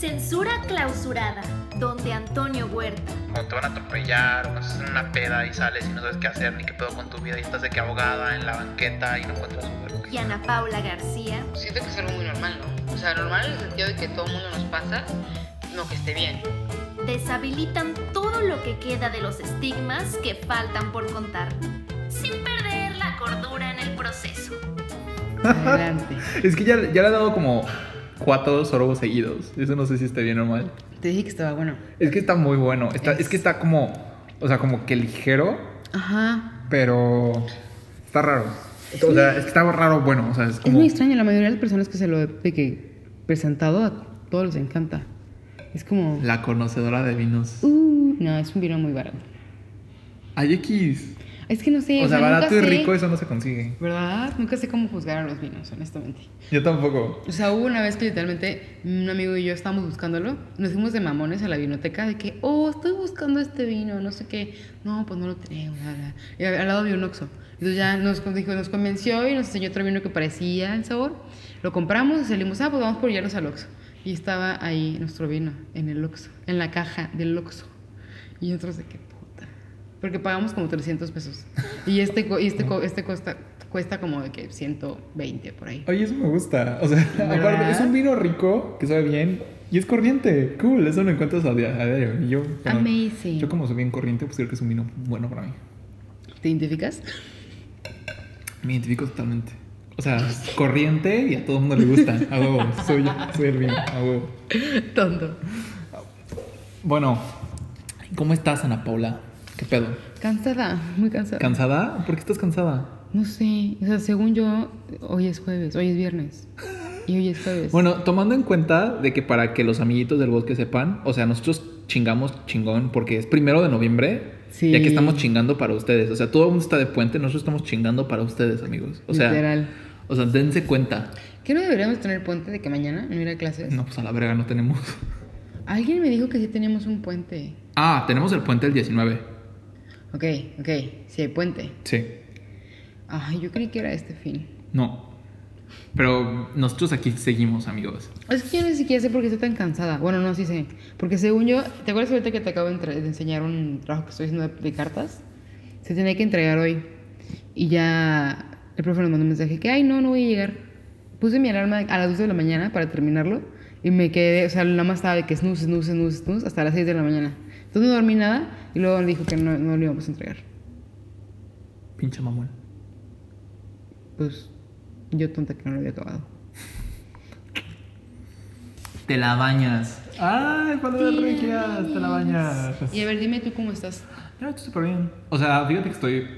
Censura clausurada, donde Antonio Huerta. O te van a atropellar, o estás en una peda y sales y no sabes qué hacer ni qué pedo con tu vida y estás de que abogada en la banqueta y no encuentras un verbo. Y Ana Paula García. Siento que es algo muy normal, ¿no? O sea, normal en el sentido de que todo el mundo nos pasa, no que esté bien. Deshabilitan todo lo que queda de los estigmas que faltan por contar, sin perder la cordura en el proceso. Adelante. Es que ya, ya le he dado como cuatro sorbos seguidos. Eso no sé si está bien o mal. Te dije que estaba bueno. Es que está muy bueno. Está, es... que está como. O sea, como que ligero. Ajá. Pero. Está raro. o sea, es que está raro, bueno. O sea, es como. Es muy extraño. La mayoría de las personas que se lo he de que presentado a todos les encanta. Es como. La conocedora de vinos. Uh, no, es un vino muy barato. Hay X. Es que no sé. O, sea, barato y rico, eso no se consigue. ¿Verdad? Nunca sé cómo juzgar a los vinos, honestamente. Yo tampoco. O sea, hubo una vez que literalmente un amigo y yo estábamos buscándolo. Nos fuimos de mamones a la vinoteca de que, oh, estoy buscando este vino, no sé qué. No, pues no lo tenemos, nada. Y al lado había un Oxxo. Entonces ya nos, dijo, nos convenció y nos enseñó otro vino que parecía el sabor. Lo compramos y salimos, ah, pues vamos por llevarlos al Oxxo. Y estaba ahí nuestro vino, en el Oxxo, en la caja del Oxxo. Y nosotros de que, porque pagamos como 300 pesos. Y este, y este, este cuesta, cuesta como de que 120 por ahí. Oye, eso me gusta. O sea, aparte, es un vino rico, que sabe bien. Y es corriente. Cool, eso lo encuentras a diario. Y yo, Amazing. Yo como soy bien corriente, pues creo que es un vino bueno para mí. ¿Te identificas? Me identifico totalmente. O sea, corriente y a todo el mundo le gusta. A huevo. Soy, soy el vino. A huevo. Tonto. Bueno, ¿cómo estás, Ana Paula? ¿Qué pedo? Cansada, muy cansada. ¿Cansada? ¿Por qué estás cansada? No sé, o sea, según yo, hoy es jueves, hoy es viernes. Y hoy es jueves. Bueno, tomando en cuenta de que para que los amiguitos del bosque sepan, o sea, nosotros chingamos chingón porque es primero de noviembre. Sí. Ya que estamos chingando para ustedes. O sea, todo el mundo está de puente, nosotros estamos chingando para ustedes, amigos. O sea, Literal. O sea, dense cuenta. ¿Qué no deberíamos tener puente de que mañana no ir a clases? No, pues a la verga no tenemos. Alguien me dijo que sí teníamos un puente. Ah, tenemos el puente el 19. Ok, ok. Sí, hay puente. Sí. Ay, yo creí que era este fin. No. Pero nosotros aquí seguimos, amigos. Es que yo ni siquiera sé por qué estoy tan cansada. Bueno, no, sí sé. Porque según yo, ¿te acuerdas ahorita que te acabo de, enseñar un trabajo que estoy haciendo de, cartas? Se tenía que entregar hoy. Y ya el profe nos mandó un mensaje que, ay, no, no voy a llegar. Puse mi alarma a las 12 de la mañana para terminarlo. Y me quedé, o sea, nada más estaba de que snooze, snooze, snooze, snooze, hasta las 6 de la mañana. Entonces no dormí nada y luego dijo que no, no lo íbamos a entregar. Pinche mamón. Pues yo tonta que no lo había acabado. Te la bañas. ¡Ay, cuando de regias! Te la bañas. Y a ver, dime tú cómo estás. Yo estoy súper bien. O sea, fíjate que estoy.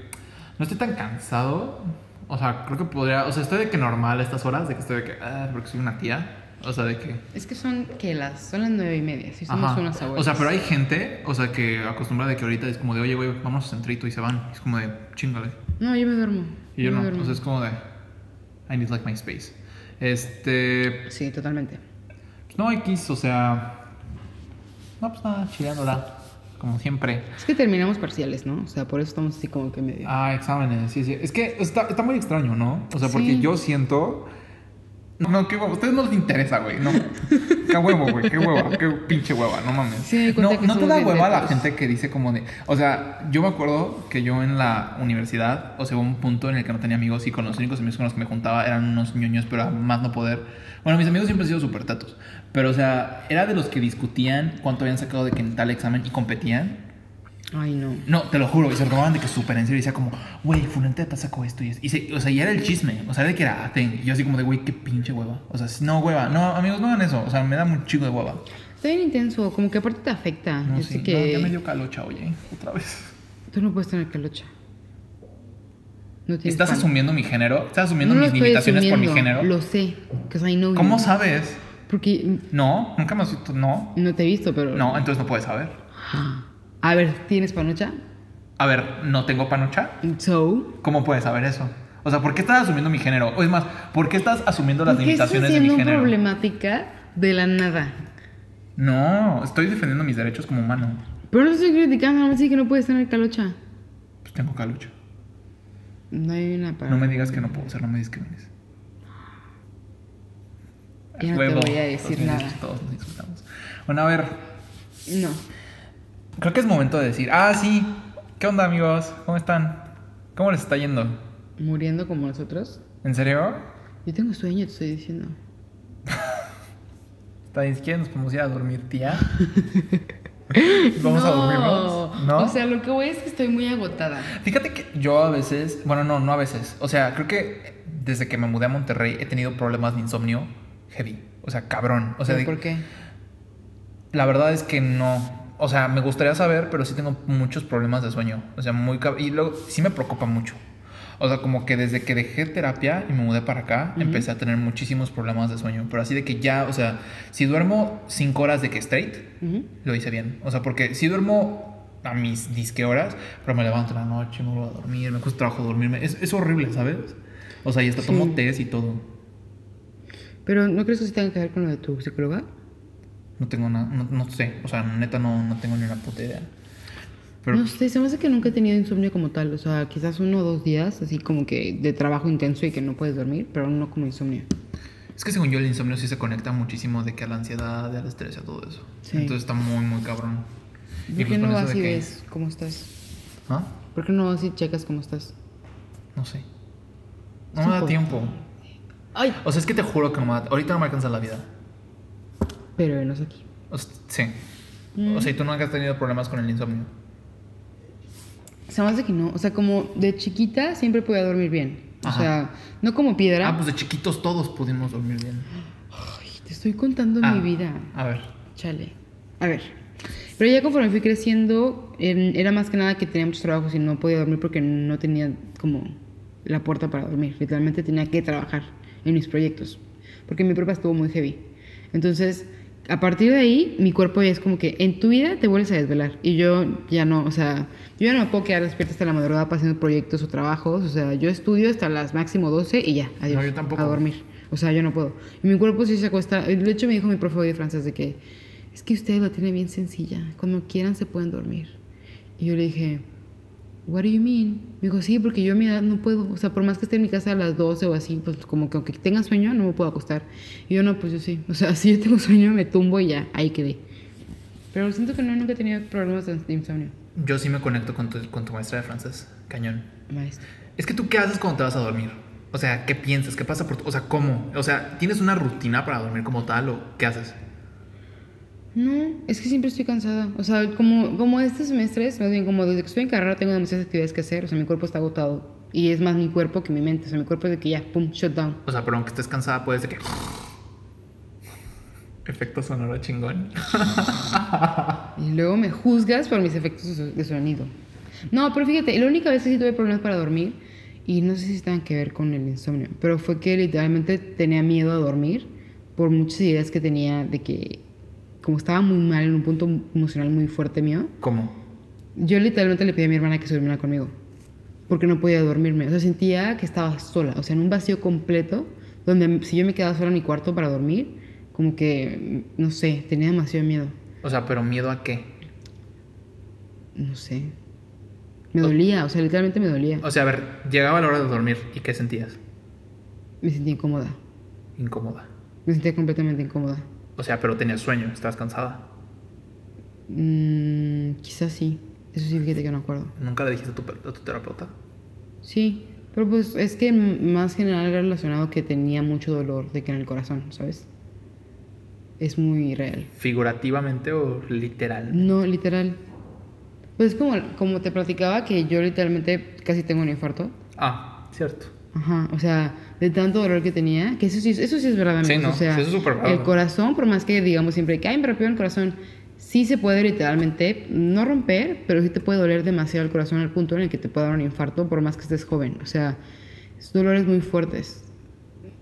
No estoy tan cansado. O sea, creo que podría. O sea, estoy de que normal a estas horas, de que estoy de que. Ah, porque soy una tía. O sea, de que. Es que son que las. Son las nueve y media. Si somos unas abuelas. O sea, pero hay gente, o sea, que acostumbra de que ahorita es como de, oye, güey, vamos a centrito y se van. Es como de, chingale. No, yo me duermo. Y yo, no. Duermo. O sea, es como de. I need like my space. Este. Sí, totalmente. No, X, o sea. No, pues nada, chillándola. Como siempre. Es que terminamos parciales, ¿no? O sea, por eso estamos así como que medio. Ah, exámenes, sí, sí. Es que está, está muy extraño, ¿no? O sea, porque yo siento no, qué huevo. A ustedes no les interesa, güey. No. Qué huevo, güey. Qué hueva. Qué pinche hueva. No mames. Sí, no, no te da hueva la gente que dice como de. O sea, yo me acuerdo que yo en la universidad, o sea, hubo un punto en el que no tenía amigos y con los únicos amigos con los que me juntaba eran unos ñoños, pero más no poder. Bueno, mis amigos siempre han sido súper tatos. Pero, o sea, era de los que discutían cuánto habían sacado de que en tal examen y competían. Ay, no. No, te lo juro. Y se lo tomaban de que súper en serio. Y decía como, güey, Fulente te sacó esto. Y, y o sea, ya era el chisme. O sea, de que era thing. Y yo así como de, güey, qué pinche hueva. O sea, no, hueva. No, amigos, no hagan eso. O sea, me da un chico de hueva. Está bien intenso. Como que aparte te afecta. No, sí. que... ya me dio calocha, oye. Otra vez. Tú no puedes tener calocha. No ¿Estás asumiendo mi género? ¿Estás asumiendo mis limitaciones por mi género? Lo sé. I know ¿Cómo sabes? Porque... No, nunca me has visto. No. No te he visto, pero... No, entonces no puedes saber. A ver, ¿tienes panocha? A ver, ¿no tengo panocha? So. ¿Cómo puedes saber eso? O sea, ¿por qué estás asumiendo mi género? O es más, ¿por qué estás asumiendo las limitaciones de mi género? problemática de la nada. No, estoy defendiendo mis derechos como humano. Pero no estoy criticando, no me que no puedes tener calocha. Pues tengo calocha. No hay una para. No me digas que no puedo ser, no me discrimines. Ya no te voy a decir nada. Todos nos insultamos. Bueno, a ver, No. Creo que es momento de decir, ah, sí, ¿qué onda amigos? ¿Cómo están? ¿Cómo les está yendo? Muriendo como nosotros. ¿En serio? Yo tengo sueño, te estoy diciendo. ¿Está quieren nos podemos ir a dormir, tía. Vamos a No. dormirnos. ¿No? O sea, lo que voy es que estoy muy agotada. Fíjate que yo a veces, bueno, no, no a veces. O sea, creo que desde que me mudé a Monterrey he tenido problemas de insomnio heavy. O sea, cabrón. O sea, ¿Pero de- ¿Por qué? la verdad es que no. O sea, me gustaría saber, pero sí tengo muchos problemas de sueño. O sea, muy Y luego sí me preocupa mucho. O sea, como que desde que dejé terapia y me mudé para acá, empecé a tener muchísimos problemas de sueño. Pero así de que ya, o sea, si duermo cinco horas de que straight, lo hice bien. O sea, porque si duermo a mis disque horas, pero me levanto en la noche, no vuelvo a dormir, me cuesta trabajo dormirme. Es, es horrible, ¿sabes? O sea, y hasta Sí. tomo test y todo. Pero ¿no crees que sí tenga que ver con lo de tu psicóloga? No tengo nada, no, no sé. O sea, neta no, no tengo ni una puta idea. Pero No sé, se me hace que nunca he tenido insomnio como tal. O sea, quizás uno o dos días, así como que de trabajo intenso y que no puedes dormir, pero no como insomnio. es que según yo el insomnio sí se conecta muchísimo de que a la ansiedad, al estrés, a todo eso. Sí. Entonces está muy, muy cabrón. ¿Por qué pues no vas y que- ves cómo estás? ¿Ah? ¿Por qué no vas y checas cómo estás? No sé. No me da tiempo. ¡Ay! O sea, es que te juro que no me da... Ahorita no me alcanza la vida. Pero no es aquí. O sea, sí. Mm. O sea, y tú nunca has tenido problemas con el insomnio. Me hace que no. O sea, como de chiquita siempre podía dormir bien. O sea, no como piedra. Ah, pues de chiquitos todos pudimos dormir bien. Ay, te estoy contando Ah, mi vida. A ver. Chale. A ver. Pero ya conforme fui creciendo, en- era más que nada que tenía muchos trabajos y no podía dormir porque no tenía como la puerta para dormir. Literalmente tenía que trabajar en mis proyectos. Porque mi prepa estuvo muy heavy. Entonces, a partir de ahí, mi cuerpo ya es como que en tu vida te vuelves a desvelar. Y yo ya no, o sea, yo ya no me puedo quedar despierta hasta la madrugada haciendo proyectos o trabajos. O sea, yo estudio hasta las máximo 12 y ya, adiós. No, yo tampoco. A dormir. O sea, yo no puedo. Y mi cuerpo sí se acuesta. De hecho, me dijo mi profe de francés de que es que usted lo tiene bien sencilla. Cuando quieran se pueden dormir. Y yo le dije, What do you mean? Me dijo, sí, porque yo a mi edad no puedo. O sea, por más que esté en mi casa a las 12 o así, pues como que aunque tenga sueño, no me puedo acostar. Y yo no, pues yo sí. O sea, si yo tengo sueño, me tumbo y ya, ahí quedé. Pero siento que no, nunca he tenido problemas de insomnio. Yo sí me conecto con tu, con tu maestra de francés. Cañón. Maestro. Es que tú, ¿qué haces cuando te vas a dormir? O sea, ¿qué piensas? ¿Qué pasa por tu... O sea, ¿cómo? O sea, ¿tienes una rutina para dormir como tal o qué haces? No, es que siempre estoy cansada. O sea, como, como este semestre, más bien como desde que estoy en carrera tengo demasiadas actividades que hacer. O sea, mi cuerpo está agotado. Y es más mi cuerpo que mi mente. O sea, mi cuerpo es de que ya, pum, shut down. O sea, pero aunque estés cansada, puedes de que... Efecto sonoro chingón. Y luego me juzgas por mis efectos de sonido. No, pero fíjate, la única vez que sí tuve problemas para dormir, y no sé si tengan que ver con el insomnio, pero fue que literalmente tenía miedo a dormir por muchas ideas que tenía de que, como estaba muy mal en un punto emocional muy fuerte mío, ¿Cómo? yo literalmente le pedí a mi hermana que se durmiera conmigo, porque no podía dormirme. O sea, sentía que estaba sola, o sea, en un vacío completo, donde si yo me quedaba sola en mi cuarto para dormir, como que, no sé, tenía demasiado miedo. O sea, pero miedo a qué? No sé. Me dolía, o sea, literalmente me dolía. O sea, a ver, llegaba la hora de dormir y ¿qué sentías? Me sentía incómoda. Incómoda. Me sentía completamente incómoda. O sea, pero tenías sueño, estabas cansada. Mm, quizás sí. Eso sí, fíjate que no acuerdo. ¿Nunca le dijiste a tu, a tu terapeuta? Sí, pero pues es que más general era relacionado que tenía mucho dolor de que en el corazón, ¿sabes? Es muy real. ¿Figurativamente o literal? No, literal. Pues es como, como te platicaba que yo literalmente casi tengo un infarto. Ah, cierto. Ajá, o sea, de tanto dolor que tenía, que eso sí, eso sí es verdad, Sí, amigos, no, o sea, sí, eso es el corazón, por más que digamos siempre que, ay, me rompió el corazón, sí se puede literalmente, no romper, pero sí te puede doler demasiado el corazón al punto en el que te puede dar un infarto, por más que estés joven, o sea, es dolores muy fuertes,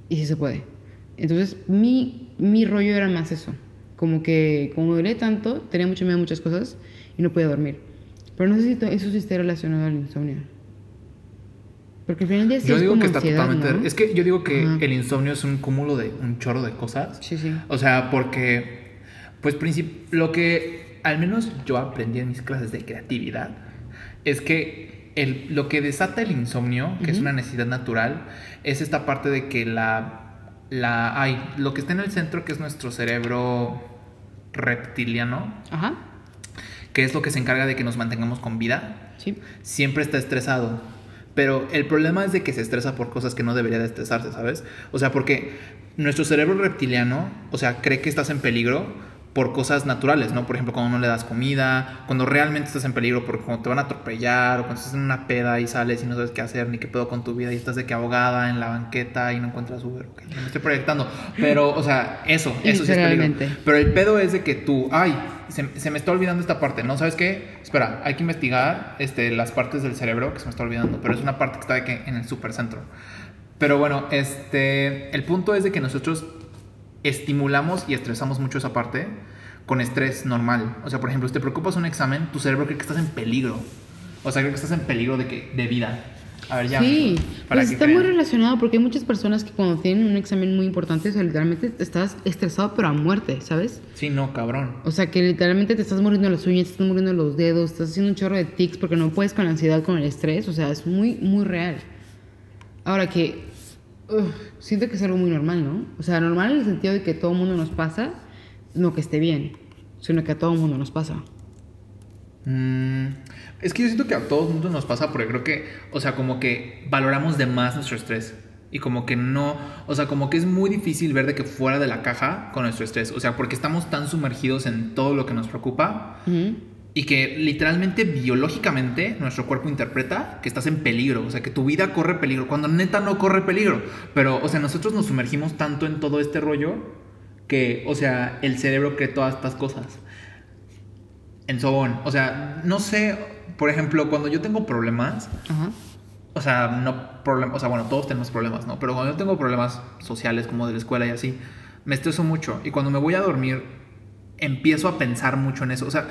y sí se puede. Entonces, mi, mi rollo era más eso, como que, como me tanto, tenía mucho miedo a muchas cosas, y no podía dormir. Pero no sé si eso sí esté relacionado al insomnio. Porque al final del día yo es digo como que está ansiedad, totalmente. ¿no? Es que yo digo que Ajá. el insomnio es un cúmulo de un chorro de cosas. Sí, sí. O sea, porque, pues, lo que al menos yo aprendí en mis clases de creatividad es que el, lo que desata el insomnio, que es una necesidad natural, es esta parte de que la la hay lo que está en el centro que es nuestro cerebro reptiliano, Ajá. que es lo que se encarga de que nos mantengamos con vida, Sí. siempre está estresado. Pero el problema es de que se estresa por cosas que no debería de estresarse, ¿sabes? O sea, porque nuestro cerebro reptiliano, o sea, cree que estás en peligro por cosas naturales, ¿no? Por ejemplo, cuando no le das comida, cuando realmente estás en peligro porque cuando te van a atropellar o cuando estás en una peda y sales y no sabes qué hacer ni qué pedo con tu vida y estás de que ahogada en la banqueta y no encuentras Uber, ok, no me estoy proyectando, pero, o sea, eso, eso sí es peligro. Pero el pedo es de que tú, ay, se, se me está olvidando esta parte, ¿no? ¿Sabes qué? Espera, hay que investigar este, las partes del cerebro que se me está olvidando, pero es una parte que está de que en el supercentro. Pero bueno, este, el punto es de que nosotros estimulamos y estresamos mucho esa parte con estrés normal. O sea, por ejemplo, si te preocupas un examen, tu cerebro cree que estás en peligro. O sea, cree que estás en peligro de, que, de vida. A ver, ya. Sí, para pues está muy relacionado porque hay muchas personas que cuando tienen un examen muy importante, o sea, literalmente estás estresado pero a muerte, ¿sabes? Sí, no, cabrón. O sea, que literalmente te estás muriendo las uñas, te estás muriendo los dedos, estás haciendo un chorro de tics porque no puedes con la ansiedad, con el estrés, o sea, es muy, muy real. Ahora que ugh, siento que es algo muy normal, ¿no? O sea, normal en el sentido de que todo el mundo nos pasa, no que esté bien, sino que a todo el mundo nos pasa. Mm, es que yo siento que a todos mundo nos pasa porque creo que, o sea, como que valoramos de más nuestro estrés. Y como que no, o sea, como que es muy difícil ver de que fuera de la caja con nuestro estrés. O sea, porque estamos tan sumergidos en todo lo que nos preocupa Ujú. Y que literalmente biológicamente nuestro cuerpo interpreta que estás en peligro, o sea, que tu vida corre peligro, cuando neta no corre peligro. Pero, o sea, nosotros nos sumergimos tanto en todo este rollo que, o sea, el cerebro cree todas estas cosas. En sobón, o sea, no sé, por ejemplo, cuando yo tengo problemas, Ajá. o sea, no problemas, o sea, bueno, todos tenemos problemas, ¿no? Pero cuando yo tengo problemas sociales como de la escuela y así, me estreso mucho y cuando me voy a dormir empiezo a pensar mucho en eso. O sea,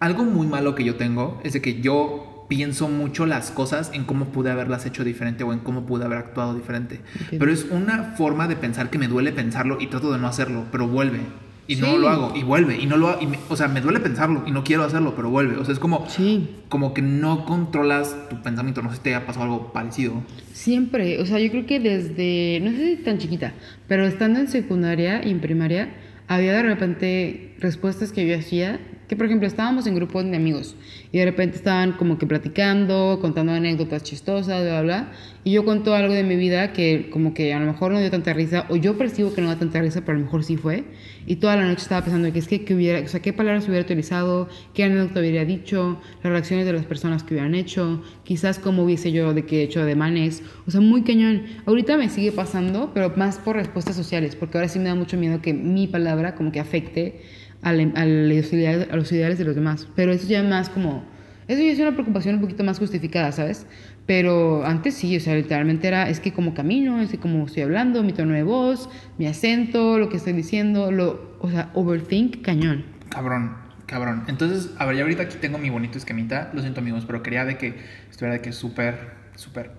algo muy malo que yo tengo es de que yo pienso mucho las cosas en cómo pude haberlas hecho diferente o en cómo pude haber actuado diferente. Pero es una forma de pensar que me duele pensarlo y trato de no hacerlo, pero vuelve. Y no lo hago, y vuelve, y no lo ha- y me- O sea, me duele pensarlo y no quiero hacerlo, pero vuelve. O sea, es como, Sí. como que no controlas tu pensamiento. No sé si te haya pasado algo parecido. Siempre, o sea, yo creo que desde, no sé si tan chiquita, pero estando en secundaria y en primaria, había de repente respuestas que yo hacía, que por ejemplo estábamos en grupos de amigos y de repente estaban como que platicando, contando anécdotas chistosas, bla, bla, bla, y yo cuento algo de mi vida que como que a lo mejor no dio tanta risa, o yo percibo que no da tanta risa, pero a lo mejor sí fue, y toda la noche estaba pensando que es que, que hubiera, o sea, qué palabras hubiera utilizado, qué anécdota hubiera dicho, las reacciones de las personas que hubieran hecho, quizás cómo hubiese yo de que hecho de manes, o sea, muy cañón. Ahorita me sigue pasando, pero más por respuestas sociales, porque ahora sí me da mucho miedo que mi palabra como que afecte al- a, los ideales, a los ideales de los demás. Pero eso ya más como, eso ya es una preocupación un poquito más justificada, ¿sabes? Pero antes sí, o sea, literalmente era, es que como camino, es que como estoy hablando, mi tono de voz, mi acento, lo que estoy diciendo, lo, o sea, overthink cañón. Cabrón, cabrón. Entonces, a ver, ya ahorita aquí tengo mi bonito esquemita. Lo siento, amigos, pero quería de que estuviera de que súper, súper.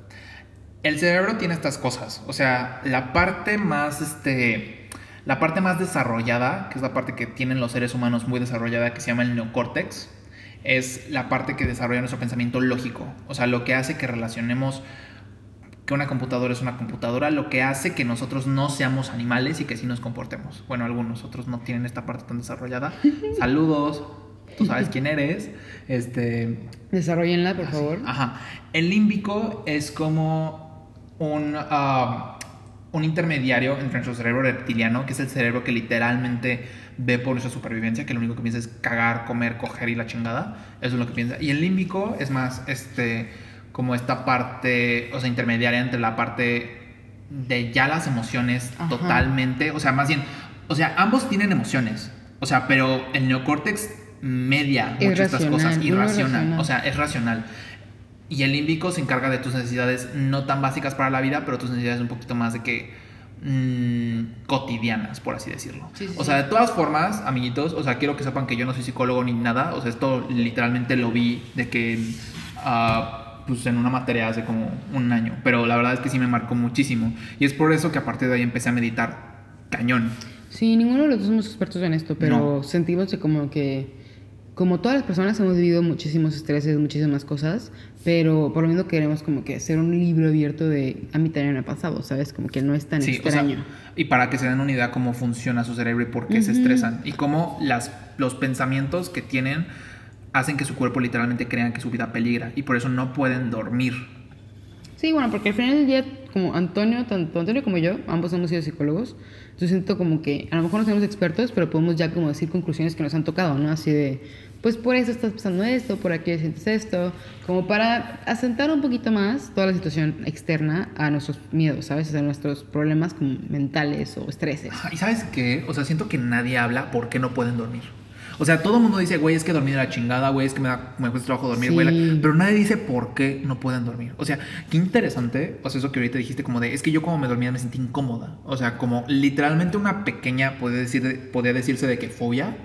El cerebro tiene estas cosas. O sea, la parte más, este. La parte más desarrollada, que es la parte que tienen los seres humanos muy desarrollada, que se llama el neocórtex, es la parte que desarrolla nuestro pensamiento lógico. O sea, lo que hace que relacionemos que una computadora es una computadora, lo que hace que nosotros no seamos animales y que sí nos comportemos. Bueno, algunos otros no tienen esta parte tan desarrollada. Saludos, tú sabes quién eres. Este, Desarrollenla, por favor. Ajá. El límbico es como un, ah, un intermediario entre nuestro cerebro reptiliano, que es el cerebro que literalmente ve por nuestra supervivencia, que lo único que piensa es cagar, comer, coger y la chingada. Eso es lo que piensa. Y el límbico es más, este, como esta parte, o sea, intermediaria entre la parte de ya las emociones Ajá. totalmente, o sea, más bien, o sea, ambos tienen emociones, o sea, pero el neocórtex media mucho estas cosas, irracional, racional. o sea, es racional. Y el límbico se encarga de tus necesidades no tan básicas para la vida, pero tus necesidades un poquito más de que mm, cotidianas, por así decirlo. Sí, sí, o sea, de todas formas, amiguitos, o sea, quiero que sepan que yo no soy psicólogo ni nada, o sea, esto literalmente lo vi de que ah, pues en una materia hace como un año, pero la verdad es que sí me marcó muchísimo y es por eso que a partir de ahí empecé a meditar cañón. Sí, ninguno de los dos somos expertos en esto, pero No. sentimos que como que como todas las personas hemos vivido muchísimos estreses, muchísimas cosas, pero por lo menos queremos como que hacer un libro abierto de a mí también me ha pasado, ¿sabes? Como que no es tan Sí, o sea, extraño. y para que se den una idea cómo funciona su cerebro y por qué se Ujú. estresan y cómo las, los pensamientos que tienen hacen que su cuerpo literalmente crean que su vida peligra y por eso no pueden dormir. Sí, bueno, porque al final del día, como Antonio, tanto Antonio como yo, ambos hemos sido psicólogos, yo siento como que a lo mejor no somos expertos, pero podemos ya como decir conclusiones que nos han tocado, ¿no? Así de, pues por eso estás pasando esto, por aquí sientes esto, como para asentar un poquito más toda la situación externa a nuestros miedos, ¿sabes? A nuestros problemas como mentales o estreses. ¿Y sabes qué? O sea, siento que nadie habla por qué no pueden dormir. O sea, todo el mundo dice, güey, es que dormir es la chingada, güey, es que me, da, me cuesta trabajo dormir, Sí. güey. Pero nadie dice por qué no pueden dormir. O sea, qué interesante, o sea, eso que ahorita dijiste, como de, es que yo como me dormía me sentí incómoda. O sea, como literalmente una pequeña, podría, decir, podría decirse de que fobia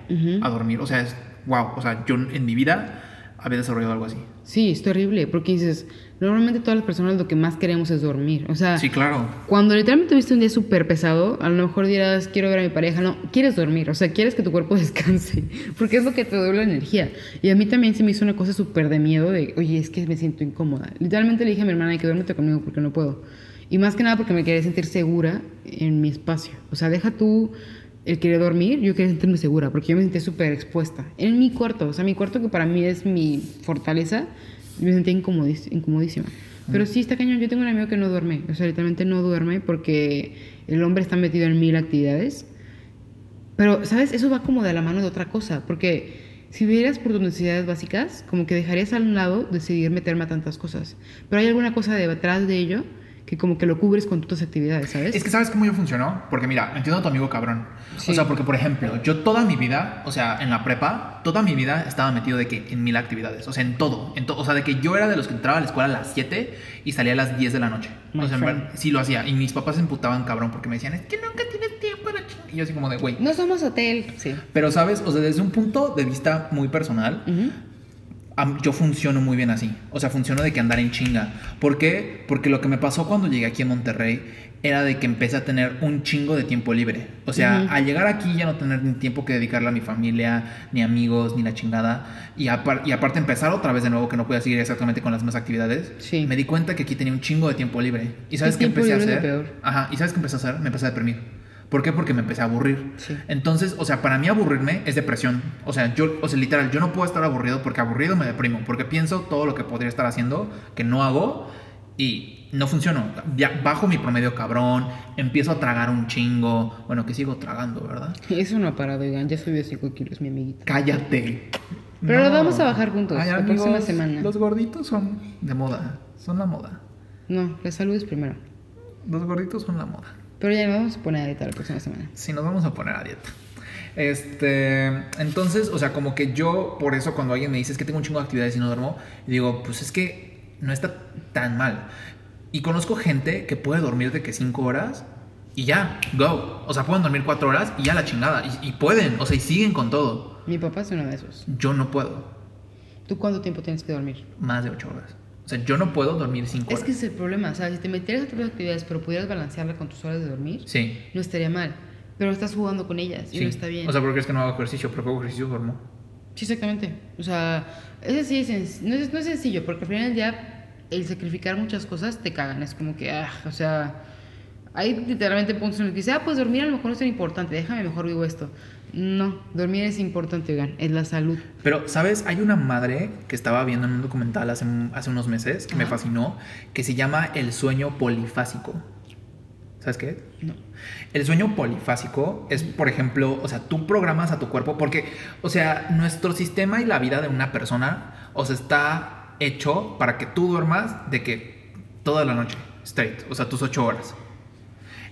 a dormir. O sea, es, wow, o sea, yo en mi vida había desarrollado algo así. Sí, es terrible, porque dices, normalmente todas las personas lo que más queremos es dormir. O sea, Sí, claro. Cuando literalmente tuviste un día súper pesado, a lo mejor dirás, quiero ver a mi pareja. No, quieres dormir, o sea, quieres que tu cuerpo descanse, porque es lo que te doy la energía. Y a mí también se me hizo una cosa súper de miedo de, oye, es que me siento incómoda. Literalmente le dije a mi hermana que duérmete conmigo porque no puedo. Y más que nada porque me quería sentir segura en mi espacio. O sea, deja tú el querer dormir, yo quería sentirme segura, porque yo me sentía súper expuesta. En mi cuarto, o sea, mi cuarto que para mí es mi fortaleza, me sentía incomodísima. Pero sí, está cañón. Yo tengo un amigo que no duerme. O sea, literalmente no duerme porque el hombre está metido en mil actividades. Pero, ¿sabes? Eso va como de la mano de otra cosa. Porque si vivieras por tus necesidades básicas, como que dejarías a un lado decidir meterme a tantas cosas. Pero hay alguna cosa detrás de ello que como que lo cubres con tus actividades, ¿sabes? Es que sabes cómo yo funcionó, porque mira, entiendo a tu amigo cabrón. Sí. O sea, porque por ejemplo, yo toda mi vida, o sea, en la prepa, toda mi vida estaba metido de que en mil actividades, o sea, en todo, en todo, o sea, de que yo era de los que entraba a la escuela a las 7 y salía a las 10 de la noche. My o sea, en friend. sí lo hacía y mis papás se emputaban cabrón porque me decían, "Es que nunca tienes tiempo para chingar". Y yo así como de, güey. No somos hotel, sí. Pero sabes, o sea, desde un punto de vista muy personal. Am- yo funciono muy bien así. O sea, funciono de que andar en chinga. ¿Por qué? Porque lo que me pasó cuando llegué aquí a Monterrey era de que empecé a tener un chingo de tiempo libre. O sea, Ujú. al llegar aquí ya no tener ni tiempo que dedicarle a mi familia, ni amigos, ni la chingada. Y, apar- y aparte empezar otra vez de nuevo que no podía seguir exactamente con las mismas actividades. Sí. Me di cuenta que aquí tenía un chingo de tiempo libre. ¿Y sabes qué empecé a hacer? peor. Ajá. ¿Y sabes qué empecé a hacer? Me empecé a deprimir. ¿Por qué? Porque me empecé a aburrir. Sí. Entonces, o sea, para mí aburrirme es depresión. O sea, yo, o sea, literal, yo no puedo estar aburrido porque aburrido me deprimo. Porque pienso todo lo que podría estar haciendo que no hago y no funciono. Ya bajo mi promedio cabrón, empiezo a tragar un chingo. Bueno, que sigo tragando, ¿verdad? Eso no ha parado, oigan. Ya subió 5 kilos, mi amiguita. Cállate. Pero lo vamos a bajar juntos la próxima semana. Los gorditos son de moda. Son la moda. No, la salud es primero. Los gorditos son la moda. Pero ya nos vamos a poner a dieta la próxima semana. Sí, nos vamos a poner a dieta. Este, entonces, o sea, como que yo, por eso cuando alguien me dice es que tengo un chingo de actividades y no duermo, digo, pues es que no está tan mal. Y conozco gente que puede dormir de que 5 horas y ya, go. O sea, pueden dormir 4 horas y ya la chingada. Y, y pueden, o sea, y siguen con todo. Mi papá es uno de esos. Yo no puedo ¿Tú cuánto tiempo tienes que dormir? más de 8 horas. O sea, yo no puedo dormir 5 horas. Es que es el problema. O sea, si te metieras a tus actividades, pero pudieras balancearla con tus horas de dormir, Sí. no estaría mal. Pero estás jugando con ellas y sí. no está bien. O sea, porque es que no hago ejercicio, porque hago ejercicio duermo. sí, exactamente. O sea, ese sí es, no es, no es sencillo, porque al final del día, el sacrificar muchas cosas te cagan. Es como que, ah, o sea, hay literalmente puntos en los que dices, ah, pues dormir a lo mejor no es tan importante, déjame mejor vivo esto. No, dormir es importante, oigan, es la salud. Pero, ¿sabes? Hay una madre que estaba viendo en un documental hace, hace unos meses que me fascinó, que se llama el sueño polifásico. ¿Sabes qué? No. El sueño polifásico es, por ejemplo, o sea, tú programas a tu cuerpo porque, o sea, nuestro sistema y la vida de una persona, o sea, está hecho para que tú duermas de que toda la noche, straight, o sea, tus ocho horas.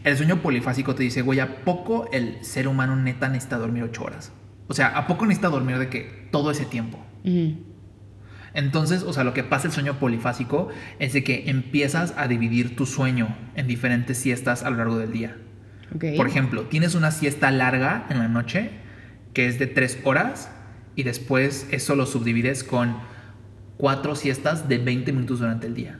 El sueño polifásico te dice, güey, ¿a poco el ser humano neta necesita dormir ocho horas? O sea, ¿a poco necesita dormir de que todo ese tiempo? Entonces, o sea, lo que pasa el sueño polifásico es de que empiezas a dividir tu sueño en diferentes siestas a lo largo del día. Por ejemplo, tienes una siesta larga en la noche que es de tres horas y después eso lo subdivides con cuatro siestas de 20 minutos durante el día.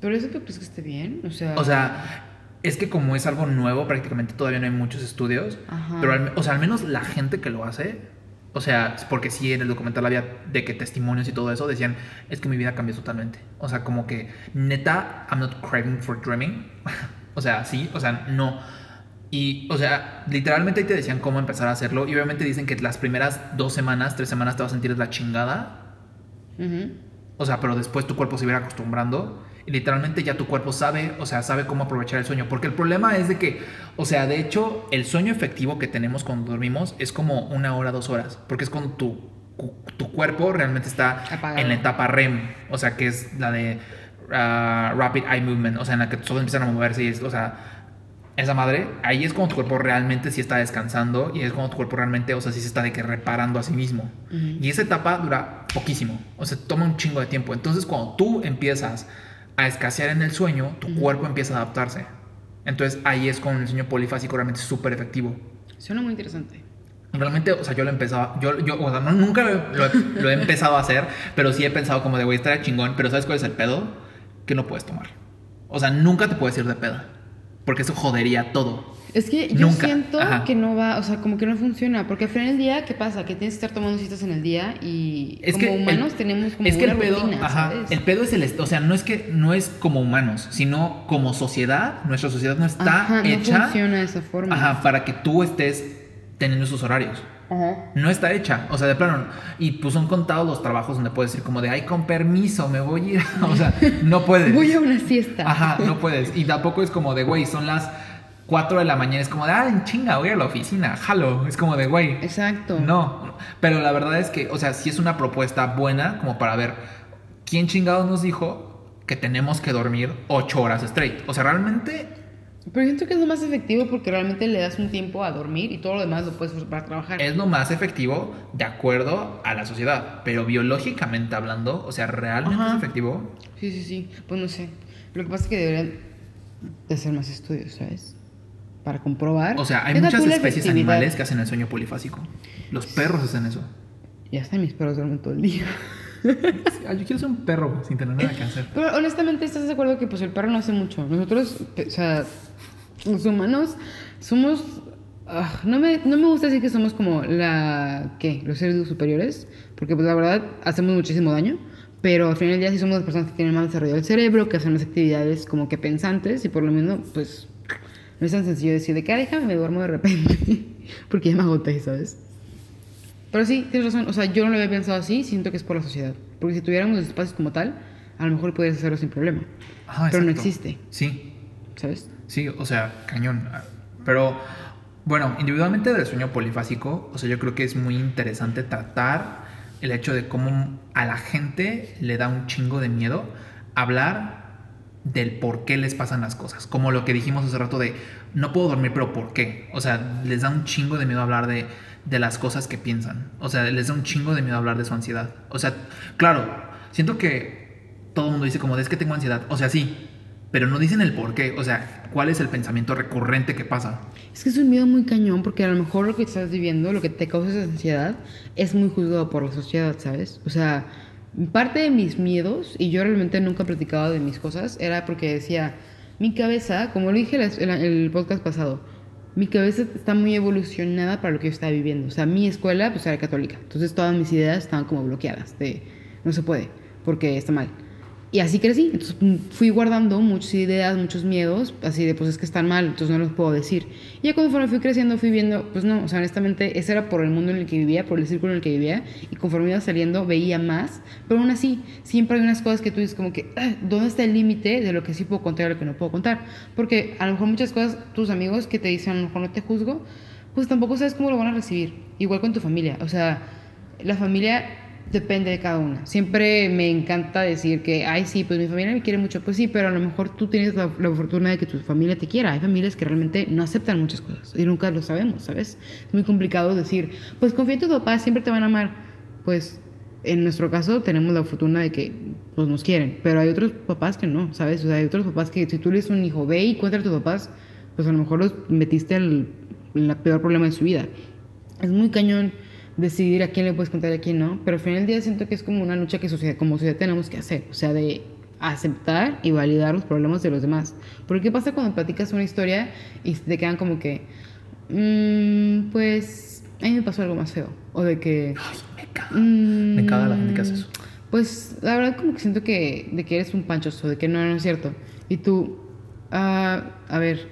¿Pero eso tú crees que esté bien? O sea... O sea, es que como es algo nuevo, prácticamente todavía no hay muchos estudios, Ajá. pero al, o sea, al menos la gente que lo hace O sea, porque sí en el documental había de que testimonios y todo eso decían, es que mi vida cambió totalmente. O sea, como que neta, I'm not craving for dreaming. o sea, sí, o sea, no. Y, o sea, literalmente ahí te decían cómo empezar a hacerlo. Y obviamente dicen que las primeras dos semanas, tres semanas te vas a sentir la chingada. O sea, pero después tu cuerpo se va acostumbrando. Y literalmente ya tu cuerpo sabe, o sea, sabe cómo aprovechar el sueño. Porque el problema es de que, o sea, de hecho, el sueño efectivo que tenemos cuando dormimos es como una hora, dos horas. Porque es cuando tu, tu cuerpo realmente está Apagado. en la etapa REM. O sea, que es la de ah, Rapid Eye Movement. O sea, en la que todos empiezan a moverse y es, o sea, esa madre, ahí es cuando tu cuerpo realmente sí está descansando y es cuando tu cuerpo realmente, o sea, sí se está de que reparando a sí mismo. Ujú. Y esa etapa dura poquísimo, o sea, toma un chingo de tiempo. Entonces, cuando tú empiezas a escasear en el sueño, tu cuerpo empieza a adaptarse. Entonces, ahí es cuando el sueño polifásico realmente súper efectivo. Suena muy interesante. Realmente, o sea, yo lo empezaba, yo, yo o sea, no, nunca lo, lo he- lo he empezado a hacer, pero sí he pensado como de, güey, estaría chingón, pero ¿sabes cuál es el pedo? Que no puedes tomar. O sea, nunca te puedes ir de peda, porque eso jodería todo. Es que yo Nunca. siento Ajá. que no va, o sea, como que no funciona, porque al final del día, ¿qué pasa? Que tienes que estar tomando citas en el día y Es como que el- humanos tenemos como es que una el pedo, rutina, ajá, ¿sabes? el pedo es el, o sea, no es que no es como humanos, sino como sociedad, nuestra sociedad no está Ajá, no hecha funciona de esa forma. ajá, para que tú estés teniendo esos horarios. Ajá. No está hecha, o sea, de plano. Y pues son contados los trabajos donde puedes decir como de, ay, con permiso, me voy a ir. o sea, no puedes. Voy a una siesta. Ajá, no puedes. Y tampoco es como de, güey, son las 4 de la mañana. Es como de, ah, en chinga, voy a la oficina, jalo. Es como de, güey. Exacto. No, pero la verdad es que, o sea, sí es una propuesta buena como para ver quién chingados nos dijo que tenemos que dormir 8 horas straight. O sea, realmente Pero siento que es lo más efectivo porque realmente le das un tiempo a dormir y todo lo demás lo puedes usar para trabajar. es lo más efectivo de acuerdo a la sociedad. Pero biológicamente hablando, o sea, realmente Ajá. es efectivo. Sí, sí, sí. Pues no sé. Lo que pasa es que deberían de hacer más estudios, ¿sabes? Para comprobar. O sea, hay Deja muchas especies animales que hacen el sueño polifásico. Los perros hacen eso. Ya están mis perros duermen todo el día. Ah, yo quiero ser un perro sin tener nada que hacer. Pero honestamente, ¿estás de acuerdo que pues el perro no hace mucho? Nosotros, o sea, los humanos somos... ah, no, me, no me gusta decir que somos como la... ¿Qué? Los seres superiores. Porque pues la verdad hacemos muchísimo daño. Pero al final del día sí somos las personas que tienen más desarrollado el cerebro, que hacen las actividades como que pensantes. Y por lo menos, pues, no es tan sencillo decir de que, "Ah, déjame, me duermo de repente. porque ya me agoté, ¿sabes? Pero sí, tienes razón. O sea, yo no lo había pensado así, siento que es por la sociedad. Porque si tuviéramos los espacios como tal, a lo mejor podrías hacerlo sin problema. Ajá, Pero no existe, Sí, ¿sabes? Sí, o sea, cañón. Pero, bueno, individualmente del sueño polifásico, o sea, yo creo que es muy interesante tratar el hecho de cómo a la gente le da un chingo de miedo hablar del por qué les pasan las cosas. Como lo que dijimos hace rato de no puedo dormir, pero ¿por qué? O sea, les da un chingo de miedo hablar de, de las cosas que piensan. O sea, les da un chingo de miedo hablar de su ansiedad. O sea, claro, siento que todo el mundo dice como es que tengo ansiedad. O sea, sí, pero no dicen el por qué. O sea, cuál es el pensamiento recurrente que pasa. Es que es un miedo muy cañón porque a lo mejor lo que estás viviendo, lo que te causa esa ansiedad, es muy juzgado por la sociedad, ¿sabes? O sea, parte de mis miedos, y yo realmente nunca he platicado de mis cosas, era porque decía, mi cabeza, como lo dije en el, podcast pasado, mi cabeza está muy evolucionada para lo que yo estaba viviendo. O sea, mi escuela pues era católica, entonces todas mis ideas estaban como bloqueadas, de no se puede, porque está mal. Y así crecí. Entonces mm, fui guardando muchas ideas, muchos miedos, así de pues es que están mal, entonces no los puedo decir. Y ya conforme fui creciendo, fui viendo, pues no, o sea, honestamente, ese era por el mundo en el que vivía, por el círculo en el que vivía, y conforme iba saliendo veía más, pero aún así, siempre hay unas cosas que tú dices como que, "Ah, ¿dónde está el límite de lo que sí puedo contar y lo que no puedo contar? Porque a lo mejor muchas cosas, tus amigos que te dicen, a lo mejor no te juzgo, pues tampoco sabes cómo lo van a recibir. Igual con tu familia, o sea, la familia depende de cada una. Siempre me encanta decir que, ay, sí, pues mi familia me quiere mucho. Pues sí, pero a lo mejor tú tienes la, la fortuna de que tu familia te quiera. Hay familias que realmente no aceptan muchas cosas y nunca lo sabemos, ¿sabes? Es muy complicado decir, pues confía en tus papás, siempre te van a amar. Pues en nuestro caso tenemos la fortuna de que pues, nos quieren, pero hay otros papás que no, ¿sabes? O sea, hay otros papás que si tú eres un hijo, ve y cuéntale a tus papás, pues a lo mejor los metiste el, en el peor problema de su vida. Es muy cañón decidir a quién le puedes contar y a quién no, pero al final del día siento que es como una lucha que sociedad, como sociedad tenemos que hacer, o sea, de aceptar y validar los problemas de los demás. Porque ¿qué pasa cuando platicas una historia y te quedan como que, mm, pues a mí me pasó algo más feo. O de que... Ay, me caga. mm, Me caga la gente que hace eso. Pues la verdad como que siento que, de que eres un panchoso, de que no, no es cierto. Y tú, ah, a ver,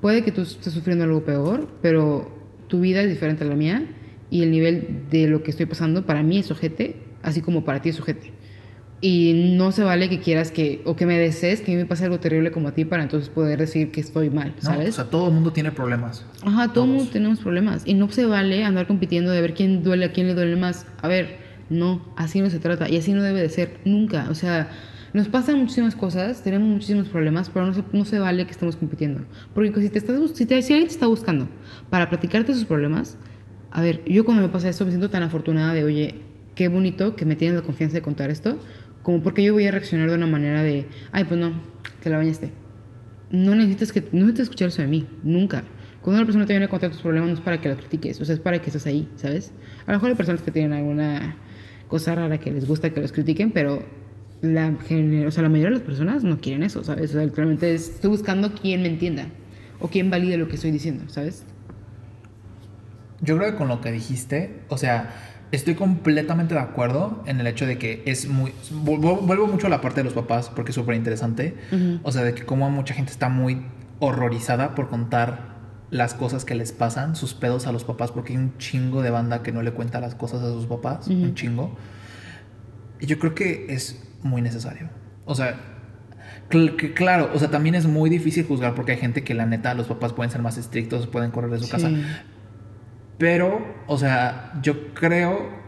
puede que tú estés sufriendo algo peor, pero tu vida es diferente a la mía y el nivel de lo que estoy pasando para mí es ojete, así como para ti es ojete. Y no se vale que quieras que, o que me desees que a mí me pase algo terrible como a ti para entonces poder decir que estoy mal, No, ¿sabes? o sea, todo el mundo tiene problemas. Ajá, todo el mundo tenemos problemas. Y no se vale andar compitiendo de ver quién duele, a quién le duele más. A ver, no, así no se trata. Y así no debe de ser nunca. O sea, nos pasan muchísimas cosas, tenemos muchísimos problemas, pero no se, no se vale que estemos compitiendo. Porque si, te estás, si, te- si alguien te está buscando para platicarte sus problemas, a ver, yo cuando me pasa esto me siento tan afortunada de, oye, qué bonito que me tienes la confianza de contar esto, como porque yo voy a reaccionar de una manera de, ay, pues no, te la bañaste no necesitas que no necesitas escuchar eso de mí nunca. Cuando una persona te viene a contar tus problemas no es para que la critiques o sea es para que estés ahí sabes a lo mejor hay personas que tienen alguna cosa rara que les gusta que los critiquen pero la o sea la mayoría de las personas no quieren eso sabes o sea literalmente es- estoy buscando quien me entienda o quien valide lo que estoy diciendo sabes Yo creo que con lo que dijiste, o sea, estoy completamente de acuerdo en el hecho de que es muy... Vuelvo, mucho a la parte de los papás porque es súper interesante. O sea, de que como mucha gente está muy horrorizada por contar las cosas que les pasan, sus pedos a los papás, porque hay un chingo de banda que no le cuenta las cosas a sus papás, un chingo. Y yo creo que es muy necesario. O sea, cl- que claro, o sea, también es muy difícil juzgar porque hay gente que la neta, los papás pueden ser más estrictos, pueden correr de su casa. Pero, o sea, yo creo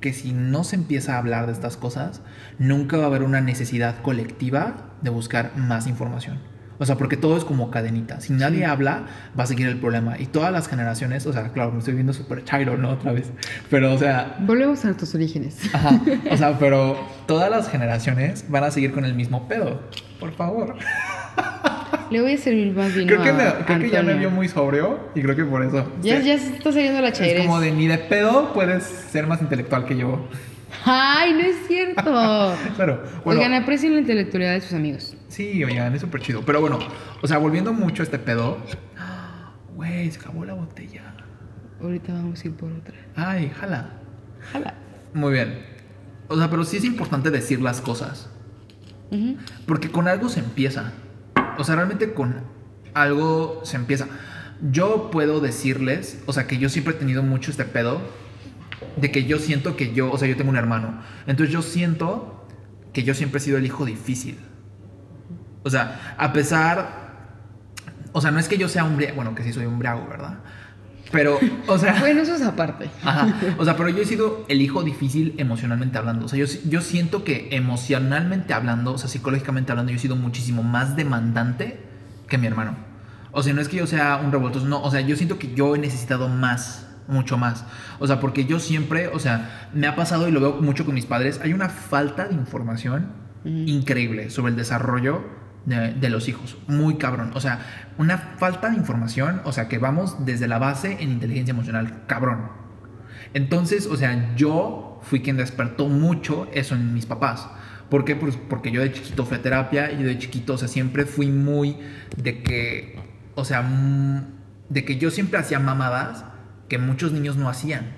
que si no se empieza a hablar de estas cosas, nunca va a haber una necesidad colectiva de buscar más información. O sea, porque todo es como cadenita. Si nadie habla, va a seguir el problema. Y todas las generaciones, o sea, claro, me estoy viendo súper chairo, ¿no? Otra vez. Pero, o sea, volvemos a nuestros orígenes ajá. O sea, pero todas las generaciones van a seguir con el mismo pedo. Por favor. le voy a servir más vino Creo que, a me- creo que ya me vio muy sobrio y creo que por eso. ya, ya se está saliendo la Es chairez como de ni de pedo puedes ser más intelectual que yo. ay no es cierto Claro. Bueno, Oigan, aprecien la intelectualidad de sus amigos. sí, oigan, es súper chido. Pero bueno, o sea, volviendo mucho a este pedo. Güey, se acabó la botella. Ahorita vamos a ir por otra. Ay, jala. Jala. Muy bien. O sea, pero sí es importante decir las cosas. Ujú. Porque con algo se empieza. O sea, realmente con algo se empieza. Yo puedo decirles, o sea, que yo siempre he tenido mucho este pedo de que yo siento que yo, o sea, yo tengo un hermano. Entonces yo siento que yo siempre he sido el hijo difícil. O sea, a pesar, o sea, no es que yo sea un bueno, que sí soy un briago, ¿verdad? Pero, o sea, Bueno, eso es aparte. Ajá. O sea, pero yo he sido el hijo difícil emocionalmente hablando. O sea, yo, yo siento que emocionalmente hablando, o sea, psicológicamente hablando, yo he sido muchísimo más demandante que mi hermano. O sea, no es que yo sea un revoltoso, no. O sea, yo siento que yo he necesitado más, mucho más. O sea, porque yo siempre, o sea, me ha pasado y lo veo mucho con mis padres, hay una falta de información increíble sobre el desarrollo de, los hijos. Muy cabrón. O sea, una falta de información, o sea, que vamos desde la base en inteligencia emocional, cabrón. Entonces, o sea, yo fui quien despertó mucho eso en mis papás. ¿Por qué? Pues porque yo de chiquito fui a terapia y yo de chiquito, o sea, siempre fui muy de que, o sea, mm, de que yo siempre hacía mamadas que muchos niños no hacían.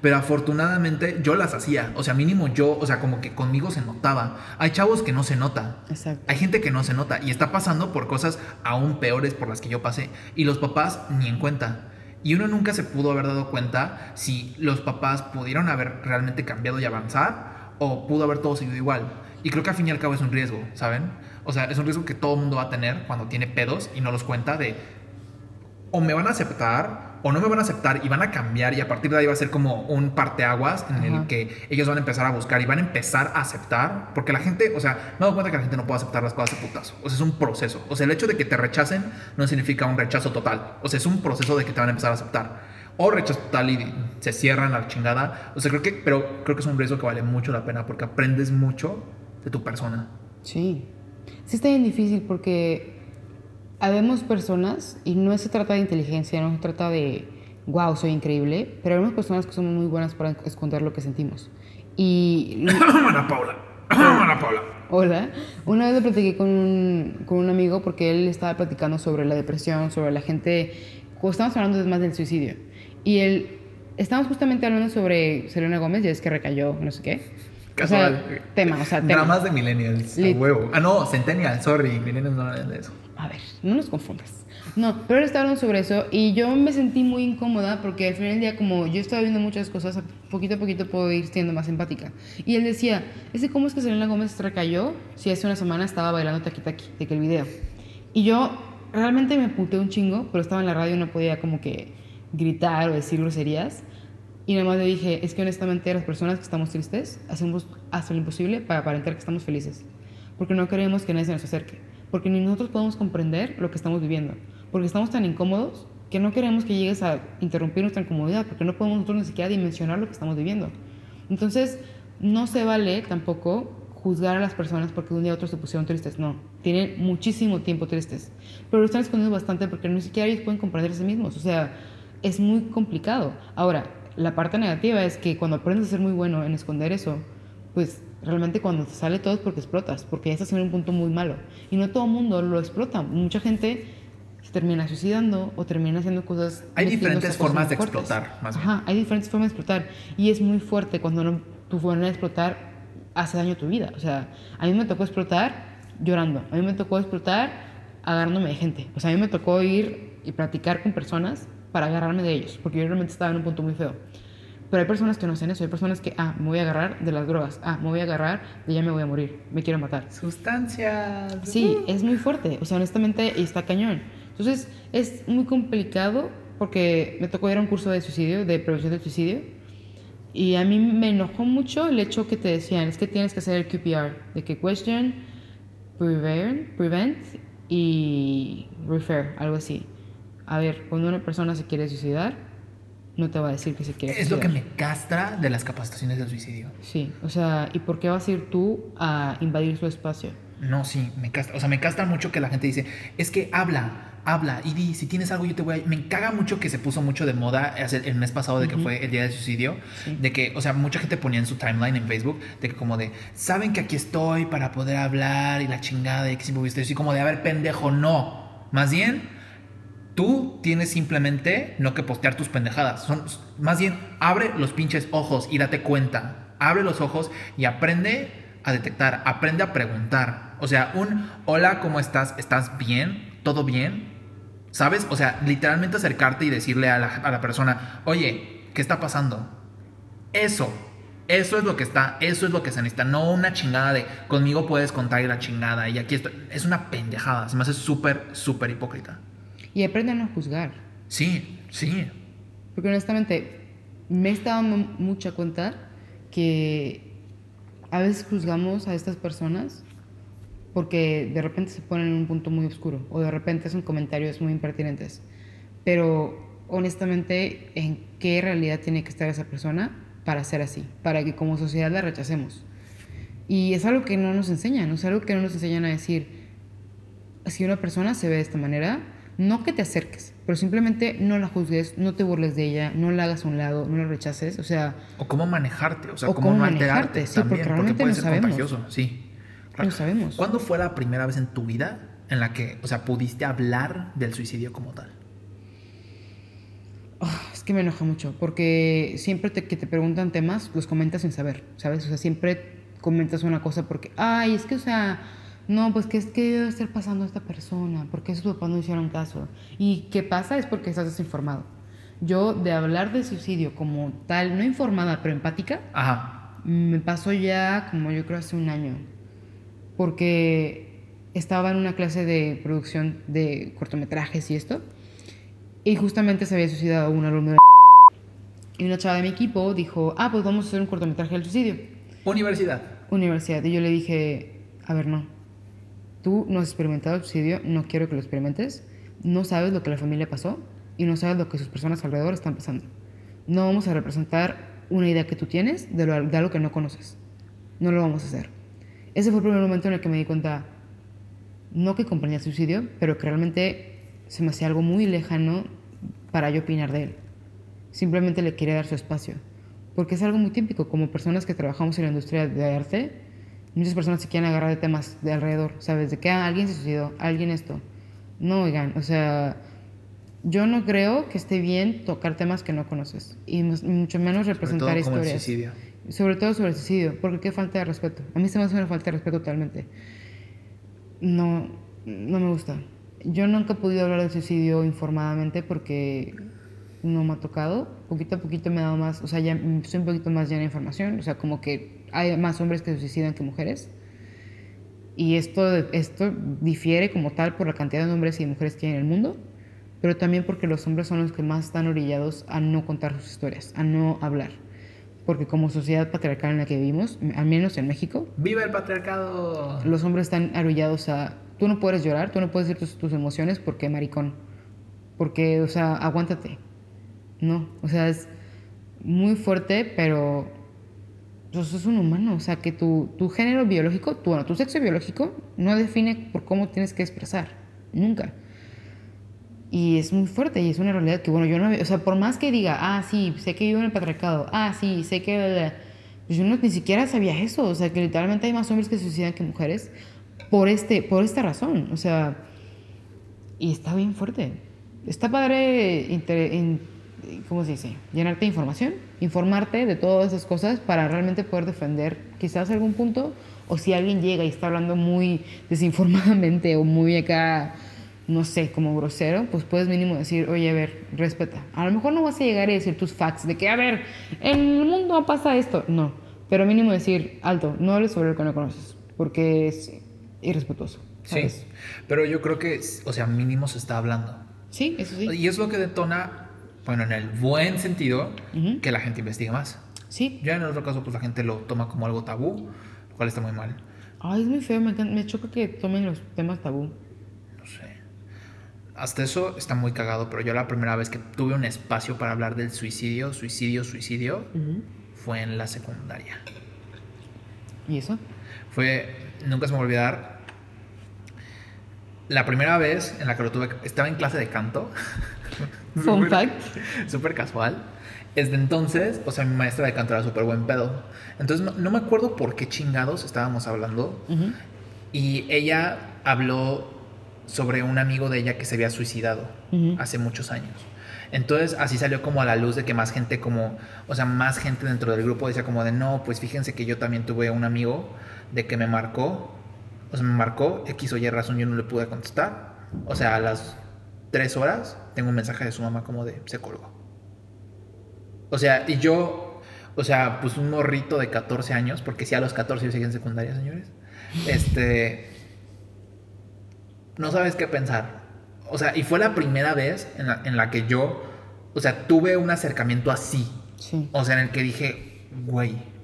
Pero afortunadamente yo las hacía. O sea, mínimo yo, o sea, como que conmigo se notaba. Hay chavos que no se nota. Exacto. Hay gente que no se nota y está pasando por cosas aún peores por las que yo pasé. Y los papás ni en cuenta. Y uno nunca se pudo haber dado cuenta si los papás pudieron haber realmente cambiado y avanzar o pudo haber todo seguido igual. Y creo que al fin y al cabo es un riesgo, ¿saben? O sea, es un riesgo que todo mundo va a tener cuando tiene pedos y no los cuenta de o me van a aceptar o no me van a aceptar y van a cambiar y a partir de ahí va a ser como un parteaguas en el Ajá. que ellos van a empezar a buscar y van a empezar a aceptar porque la gente, o sea, me dado cuenta que la gente no puede aceptar las cosas de putazo, o sea, es un proceso, o sea, el hecho de que te rechacen no significa un rechazo total, o sea, es un proceso de que te van a empezar a aceptar o rechazo total y se cierran la chingada, o sea, creo que, pero creo que es un riesgo que vale mucho la pena porque aprendes mucho de tu persona. Sí. Sí está bien difícil porque habemos personas, y no se trata de inteligencia, no se trata de, wow, soy increíble, pero habemos personas que somos muy buenas para esconder lo que sentimos. Y, Ana Paula, Ana Paula. hola, una vez lo platiqué con un, con un amigo porque él estaba platicando sobre la depresión, sobre la gente, estamos hablando más del suicidio, y él estamos justamente hablando sobre Selena Gómez, ya es que recayó, no sé qué. Casual. O sea, tema, o sea, tema. Dramas de millennials. A huevo. Ah, no, centennial, sorry. Millennials no hablan de eso. A ver, no nos confundas. No, pero él estaba hablando sobre eso y yo me sentí muy incómoda porque al final del día, como yo estaba viendo muchas cosas, poquito a poquito puedo ir siendo más empática. Y él decía, ese cómo es que Selena Gómez recayó si hace una semana estaba bailando Taki Taki, de que el video. Y yo realmente me puté un chingo, pero estaba en la radio y no podía como que gritar o decir groserías. Y nada más le dije, es que honestamente las personas que estamos tristes hacemos hasta lo imposible para aparentar que estamos felices. Porque no queremos que nadie se nos acerque. Porque ni nosotros podemos comprender lo que estamos viviendo. Porque estamos tan incómodos que no queremos que llegues a interrumpir nuestra incomodidad. Porque no podemos nosotros ni siquiera dimensionar lo que estamos viviendo. Entonces, no se vale tampoco juzgar a las personas porque de un día a otro se pusieron tristes. No, tienen muchísimo tiempo tristes. Pero lo están escondiendo bastante porque ni siquiera ellos pueden comprender a sí mismos. O sea, es muy complicado. Ahora, la parte negativa es que cuando aprendes a ser muy bueno en esconder eso, pues realmente cuando te sale todo es porque explotas, porque ya estás en un punto muy malo. Y no todo el mundo lo explota. Mucha gente se termina suicidando o termina haciendo cosas. Hay diferentes formas de fuertes. explotar, más bien. Ajá, hay diferentes formas de explotar. Y es muy fuerte cuando no- tu forma de explotar hace daño a tu vida. O sea, a mí me tocó explotar llorando. A mí me tocó explotar agarrándome de gente. O sea, a mí me tocó ir y platicar con personas para agarrarme de ellos, porque yo realmente estaba en un punto muy feo. Pero hay personas que no hacen eso. Hay personas que, ah, me voy a agarrar de las drogas. Ah, me voy a agarrar de ya me voy a morir. Me quiero matar. Sustancias. Sí, es muy fuerte. O sea, honestamente está cañón. Entonces, es muy complicado porque me tocó ir a un curso de suicidio, de prevención del suicidio. Y a mí me enojó mucho el hecho que te decían, es que tienes que hacer el QPR, de que question, prevent, prevent y refer, algo así. A ver, cuando una persona se quiere suicidar, no te va a decir que se quiere Es lo que me castra de las capacitaciones del suicidio. Sí, o sea, ¿y por qué vas a ir tú a invadir su espacio? No, sí, me castra. O sea, me castra mucho que la gente dice, es que habla, habla y di, si tienes algo yo te voy a... Me caga mucho que se puso mucho de moda el mes pasado de que fue el día del suicidio, Sí. de que, o sea, mucha gente ponía en su timeline en Facebook, de que como de, saben que aquí estoy para poder hablar y la chingada y que siempre viste así como de, a ver, pendejo, no. Más bien, tú tienes simplemente no que postear tus pendejadas. Son, más bien, abre los pinches ojos y date cuenta. Abre los ojos y aprende a detectar, aprende a preguntar. O sea, un hola, ¿cómo estás? ¿Estás bien? ¿Todo bien? ¿Sabes? O sea, literalmente acercarte y decirle a la, a la persona, oye, ¿qué está pasando? Eso, eso es lo que está, eso es lo que se necesita. No una chingada de conmigo puedes contar y la chingada y aquí estoy. Es una pendejada, se me hace súper, súper hipócrita. Y aprende a juzgar. Sí, sí. Porque honestamente me he estado dando mucha cuenta que a veces juzgamos a estas personas porque de repente se ponen en un punto muy oscuro o de repente hacen comentarios muy impertinentes. Pero honestamente, ¿en qué realidad tiene que estar esa persona para ser así? Para que como sociedad la rechacemos. Y es algo que no nos enseñan, es algo que no nos enseñan a decir, si una persona se ve de esta manera, no que te acerques, pero simplemente no la juzgues, no te burles de ella, no la hagas a un lado, no la rechaces, o sea, O cómo manejarte, o sea, O cómo, cómo no alterarte manejarte, sí, también, porque porque, realmente puede no ser sabemos. contagioso, sí. No sabemos. ¿Cuándo fue la primera vez en tu vida en la que, o sea, pudiste hablar del suicidio como tal? ah, es que me enoja mucho, porque siempre te- que te preguntan temas, los comentas sin saber, ¿sabes? O sea, siempre comentas una cosa porque, ay, es que, o sea, no, pues que es que debe estar pasando a esta persona, porque sus papás no hicieron caso. Y qué pasa es porque estás desinformado. Yo, de hablar de suicidio como tal, no informada, pero empática, Ajá. Me pasó ya como yo creo hace un año, porque estaba en una clase de producción de cortometrajes y esto, y justamente se había suicidado un alumno de... Y una chava de mi equipo dijo, ah, pues vamos a hacer un cortometraje del suicidio. Universidad. Universidad. Y yo le dije, a ver, no. Tú no has experimentado el suicidio, no quiero que lo experimentes. No sabes lo que la familia pasó y no sabes lo que sus personas alrededor están pasando. No vamos a representar una idea que tú tienes de, lo, de algo que no conoces. No lo vamos a hacer. Ese fue el primer momento en el que me di cuenta, no que comprendía el suicidio, pero que realmente se me hacía algo muy lejano para yo opinar de él. Simplemente le quería dar su espacio. Porque es algo muy típico, como personas que trabajamos en la industria de arte, muchas personas se quieren agarrar de temas de alrededor, ¿sabes? De que ah, alguien se suicidó, alguien esto. No, oigan, o sea, Yo no creo que esté bien tocar temas que no conoces y mucho menos Sobre representar todo como el historias. suicidio. Sobre todo sobre el suicidio, porque qué falta de respeto. A mí se me hace una falta de respeto totalmente. No, no me gusta. Yo nunca he podido hablar del suicidio informadamente porque no me ha tocado. Poquito a poquito me he dado más, o sea, ya soy un poquito más llena de información. O sea, como que hay más hombres que se suicidan que mujeres. Y esto, esto difiere como tal por la cantidad de hombres y de mujeres que hay en el mundo, pero también porque los hombres son los que más están orillados a no contar sus historias, a no hablar. Porque como sociedad patriarcal en la que vivimos, al menos en México, ¡Viva el patriarcado! los hombres están orillados a... Tú no puedes llorar, tú no puedes decir tus, tus emociones porque maricón. Porque, o sea, aguántate. No, o sea, es muy fuerte, pero pues, es un humano. O sea, que tu, tu género biológico, tu, bueno, tu sexo biológico no define por cómo tienes que expresar. Nunca. Y es muy fuerte y es una realidad que, bueno, yo no... O sea, por más que diga, ah, sí, sé que vivo en el patriarcado, ah, sí, sé que... bla, bla", pues yo no, ni siquiera sabía eso. O sea, que literalmente hay más hombres que se suicidan que mujeres por, este, por esta razón. O sea, y está bien fuerte. Está padre, inter- in- ¿cómo se dice? Llenarte de información, informarte de todas esas cosas para realmente poder defender quizás algún punto. O si alguien llega y está hablando muy desinformadamente o muy acá, no sé, como grosero, pues puedes mínimo decir, oye, a ver, respeta. A lo mejor no vas a llegar y decir tus facts de que, a ver, en el mundo pasa esto. No, pero mínimo decir, alto, no hables sobre lo que no conoces, porque es irrespetuoso. Sí, ¿sabes? pero yo creo que, o sea, mínimo se está hablando. Sí, eso sí. Y es lo que detona, bueno, en el buen sentido, Ujú. que la gente investigue más. Sí. Ya en el otro caso, pues la gente lo toma como algo tabú, lo cual está muy mal. Ay, es muy feo, me, me choca que tomen los temas tabú. No sé. Hasta eso está muy cagado, pero yo la primera vez que tuve un espacio para hablar del suicidio, suicidio, suicidio, fue en la secundaria. ¿Y eso? Fue, nunca se me va a olvidar, la primera vez en la que lo tuve, estaba en clase de canto. Fun Súper- fact. Súper casual. Desde entonces, o sea, mi maestra de canto era súper buen pedo. Entonces, no, no me acuerdo por qué chingados estábamos hablando. Y ella habló sobre un amigo de ella que se había suicidado hace muchos años. Entonces así salió como a la luz de que más gente como, o sea, más gente dentro del grupo decía como de, no, pues fíjense que yo también tuve un amigo de que me marcó, o sea, me marcó, X o Y razón yo no le pude contestar. O sea, a las tres horas tengo un mensaje de su mamá como de, se colgó. O sea, y yo, o sea, pues un morrito de 14 años, porque si a los 14 yo seguía en secundaria, señores, este, no sabes qué pensar. O sea, y fue la primera vez en la, en la que yo, o sea, tuve un acercamiento así. Sí. O sea, en el que dije, güey.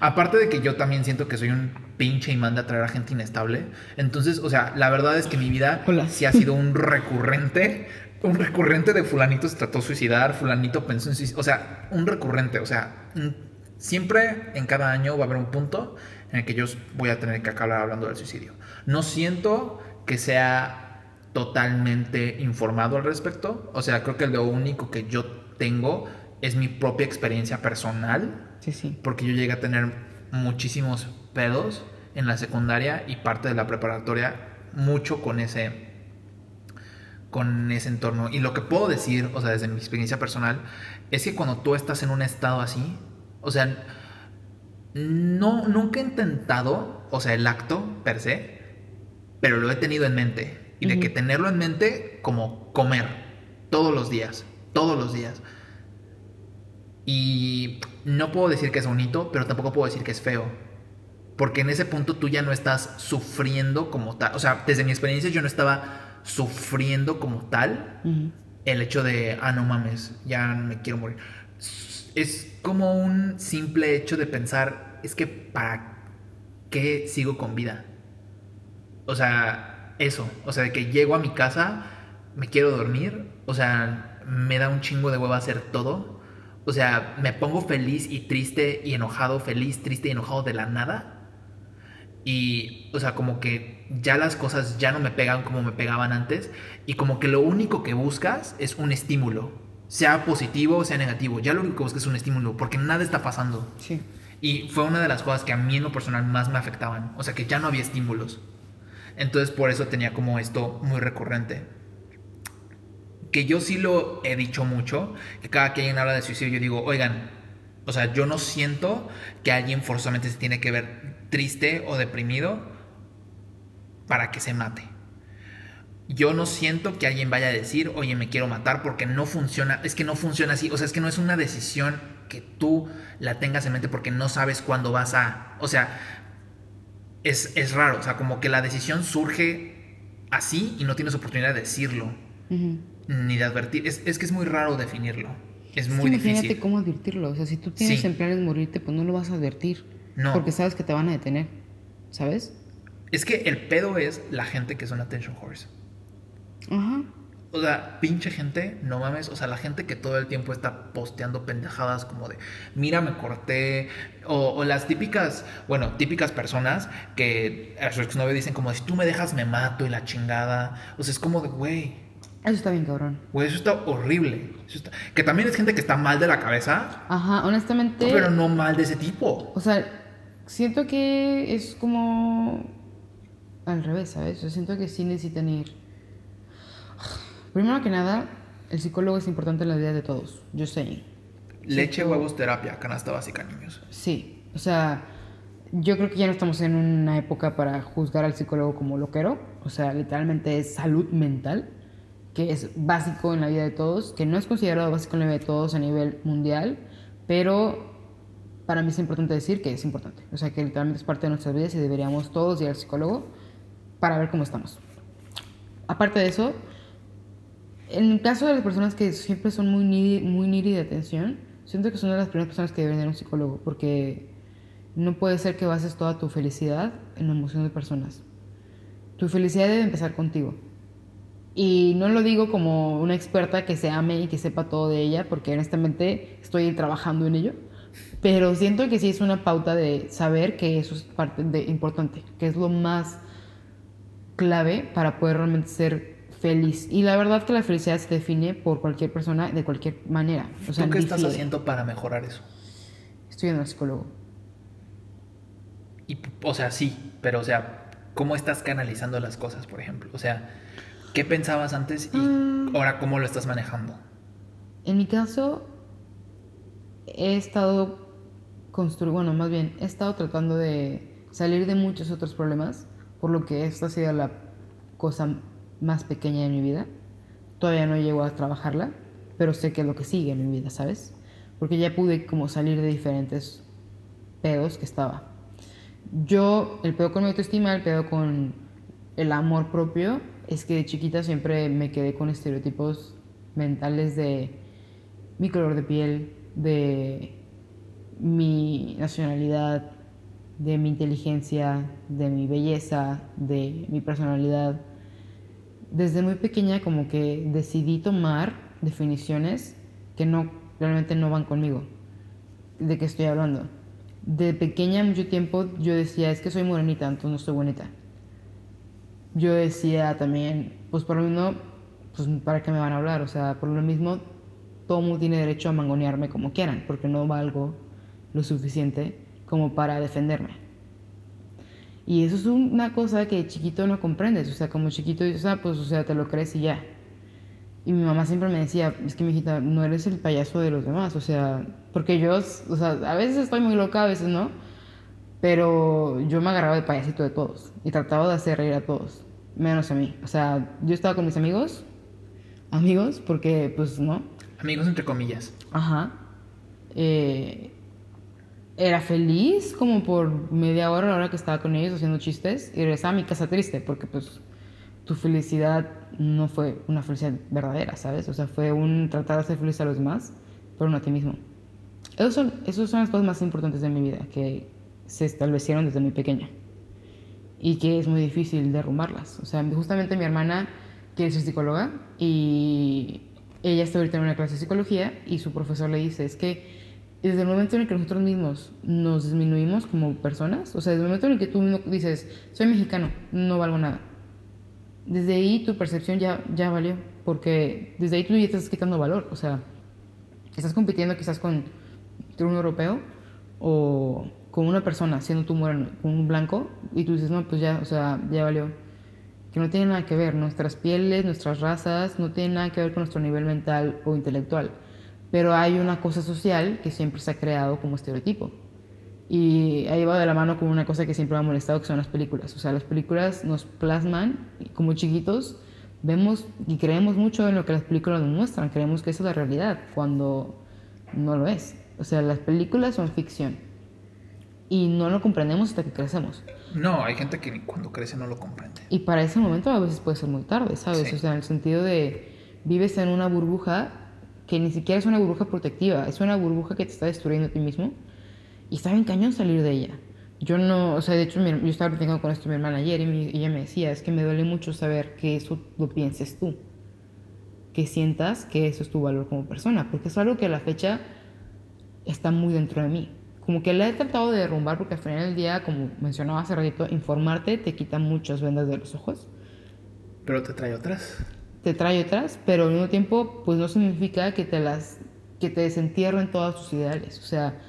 Aparte de que yo también siento que soy un pinche imán de atraer a gente inestable. Entonces, o sea, la verdad es que mi vida Hola. sí ha sido un recurrente. Un recurrente de fulanito se trató de suicidar, fulanito pensó en suicidar. O sea, un recurrente. O sea, siempre en cada año va a haber un punto en el que yo voy a tener que acabar hablando del suicidio. No siento que sea totalmente informado al respecto. O sea, creo que lo único que yo tengo es mi propia experiencia personal Sí, sí. porque yo llegué a tener muchísimos pedos en la secundaria y parte de la preparatoria mucho con ese con ese entorno y lo que puedo decir, o sea, desde mi experiencia personal, es que cuando tú estás en un estado así, o sea, no nunca he intentado, o sea, el acto per se, pero lo he tenido en mente y de que tenerlo en mente como comer todos los días, todos los días. Y no puedo decir que es bonito, pero tampoco puedo decir que es feo. Porque en ese punto tú ya no estás sufriendo como tal. O sea, desde mi experiencia yo no estaba sufriendo como tal el hecho de, ah, no mames, ya me quiero morir. Es como un simple hecho de pensar, es que ¿para qué sigo con vida? O sea, eso. O sea, de que llego a mi casa, me quiero dormir. O sea, me da un chingo de hueva hacer todo. O sea, me pongo feliz y triste y enojado, feliz, triste y enojado de la nada. Y, o sea, como que ya las cosas ya no me pegan como me pegaban antes. Y como que lo único que buscas es un estímulo. Sea positivo o sea negativo. Ya lo único que buscas es un estímulo. Porque nada está pasando. Sí. Y fue una de las cosas que a mí en lo personal más me afectaban. O sea, que ya no había estímulos. Entonces por eso tenía como esto muy recurrente. Que yo sí lo he dicho mucho, que cada que alguien habla de suicidio, yo digo, oigan, o sea, yo no siento que alguien forzosamente se tiene que ver triste o deprimido para que se mate. Yo no siento que alguien vaya a decir, oye, me quiero matar porque no funciona, es que no funciona así, o sea, es que no es una decisión que tú la tengas en mente porque no sabes cuándo vas a, o sea, es, es raro, o sea, como que la decisión surge así y no tienes oportunidad de decirlo, ni de advertir, es, es que es muy raro definirlo. Es, Es muy que imagínate difícil. cómo advertirlo. O sea, si tú tienes Sí. en planes morirte, pues no lo vas a advertir. No. Porque sabes que te van a detener. ¿Sabes? Es que el pedo es la gente que son attention horse. Ajá. O sea, pinche gente, no mames. O sea, la gente que todo el tiempo está posteando pendejadas como de, mira, me corté. O, o las típicas, bueno, típicas personas que a su exnovio dicen como, si tú me dejas, me mato y la chingada. O sea, es como de, güey, Eso está bien cabrón. güey, eso está horrible. Eso está- Que también es gente que está mal de la cabeza, Ajá, honestamente. pero no mal de ese tipo. O sea, siento que es como al revés, ¿sabes? Yo siento que sí necesitan ir. Primero que nada, el psicólogo es importante en la vida de todos. Yo sé. Leche, huevos, terapia, canasta básica, niños. Sí. O sea, yo creo que ya no estamos en una época para juzgar al psicólogo como loquero. O sea, literalmente es salud mental, que es básico en la vida de todos, que no es considerado básico en la vida de todos a nivel mundial, pero para mí es importante decir que es importante. O sea, que literalmente es parte de nuestras vidas y deberíamos todos ir al psicólogo para ver cómo estamos. Aparte de eso, en el caso de las personas que siempre son muy needy, muy needy de atención, siento que son de las primeras personas que deben ir a un psicólogo, porque no puede ser que bases toda tu felicidad en la emoción de personas. Tu felicidad debe empezar contigo. Y no lo digo como una experta que se ame y que sepa todo de ella, porque honestamente estoy trabajando en ello. Pero siento que sí es una pauta de saber que eso es parte de importante, que es lo más clave para poder realmente ser feliz. Y la verdad que la felicidad se define por cualquier persona de cualquier manera. O sea, ¿Tú qué estás haciendo para mejorar eso? Estoy yendo al psicólogo. Y, o sea, sí, pero o sea, ¿cómo estás canalizando las cosas, por ejemplo? O sea, ¿qué pensabas antes y Mm. ahora cómo lo estás manejando? En mi caso, he estado construyendo, bueno, más bien, he estado tratando de salir de muchos otros problemas, por lo que esta ha sido la cosa más pequeña de mi vida. Todavía no llego a trabajarla, pero sé que es lo que sigue en mi vida, ¿sabes? Porque ya pude como salir de diferentes pedos que estaba. Yo, el pedo con mi autoestima, el pedo con el amor propio, es que de chiquita siempre me quedé con estereotipos mentales de mi color de piel, de mi nacionalidad, de mi inteligencia, de mi belleza, de mi personalidad. Desde muy pequeña como que decidí tomar definiciones que no realmente no van conmigo. ¿De qué estoy hablando? De pequeña mucho tiempo yo decía, es que soy morenita, entonces no soy bonita. Yo decía también, pues por lo mismo, pues para qué me van a hablar, o sea, por lo mismo todo mundo tiene derecho a mangonearme como quieran, porque no valgo lo suficiente como para defenderme. Y eso es una cosa que chiquito no comprendes, o sea, como chiquito dices, ah, pues, o sea, te lo crees y ya. Y mi mamá siempre me decía, es que mi hijita, no eres el payaso de los demás, o sea, porque yo, o sea, a veces estoy muy loca, a veces no, pero yo me agarraba de payasito de todos y trataba de hacer reír a todos, menos a mí. O sea, yo estaba con mis amigos, amigos, porque pues no, Amigos entre comillas. Ajá. Eh, era feliz como por media hora, la hora que estaba con ellos haciendo chistes, y regresaba a mi casa triste, porque pues tu felicidad no fue una felicidad verdadera, ¿sabes? O sea, fue un tratar de hacer feliz a los demás, pero no a ti mismo. Esos son, esos son las cosas más importantes de mi vida, que se establecieron desde muy pequeña. Y que es muy difícil derrumbarlas. O sea, justamente mi hermana quiere ser psicóloga y ella está ahorita en una clase de psicología y su profesor le dice, es que desde el momento en el que nosotros mismos nos disminuimos como personas, o sea, desde el momento en el que tú dices, soy mexicano, no valgo nada, desde ahí tu percepción ya, ya valió, porque desde ahí tú ya estás quitando valor, o sea, estás compitiendo quizás con un europeo o con una persona siendo tú moreno, con un blanco, y tú dices, no, pues ya, o sea, ya valió. que no tienen nada que ver. Nuestras pieles, nuestras razas, no tienen nada que ver con nuestro nivel mental o intelectual. Pero hay una cosa social que siempre se ha creado como estereotipo. Y ahí va de la mano con una cosa que siempre me ha molestado, que son las películas. O sea, las películas nos plasman, como chiquitos, vemos y creemos mucho en lo que las películas nos muestran. Creemos que eso es la realidad, cuando no lo es. O sea, las películas son ficción. Y no lo comprendemos hasta que crecemos. No, hay gente que cuando crece no lo comprende. Y para ese momento a veces puede ser muy tarde, ¿sabes? Sí. O sea, en el sentido de vives en una burbuja que ni siquiera es una burbuja protectiva, es una burbuja que te está destruyendo a ti mismo y está bien cañón salir de ella. Yo no, o sea, de hecho, mi- yo estaba platicando con esto mi hermana ayer y, mi- y ella me decía, es que me duele mucho saber que eso lo pienses tú, que sientas que eso es tu valor como persona, porque es algo que a la fecha está muy dentro de mí. Como que la he tratado de derrumbar porque al final del día, como mencionaba hace ratito, informarte te quita muchas vendas de los ojos Pero te trae otras. te trae otras, pero al mismo tiempo, pues no significa que te las que te desentierren todos tus ideales. O sea,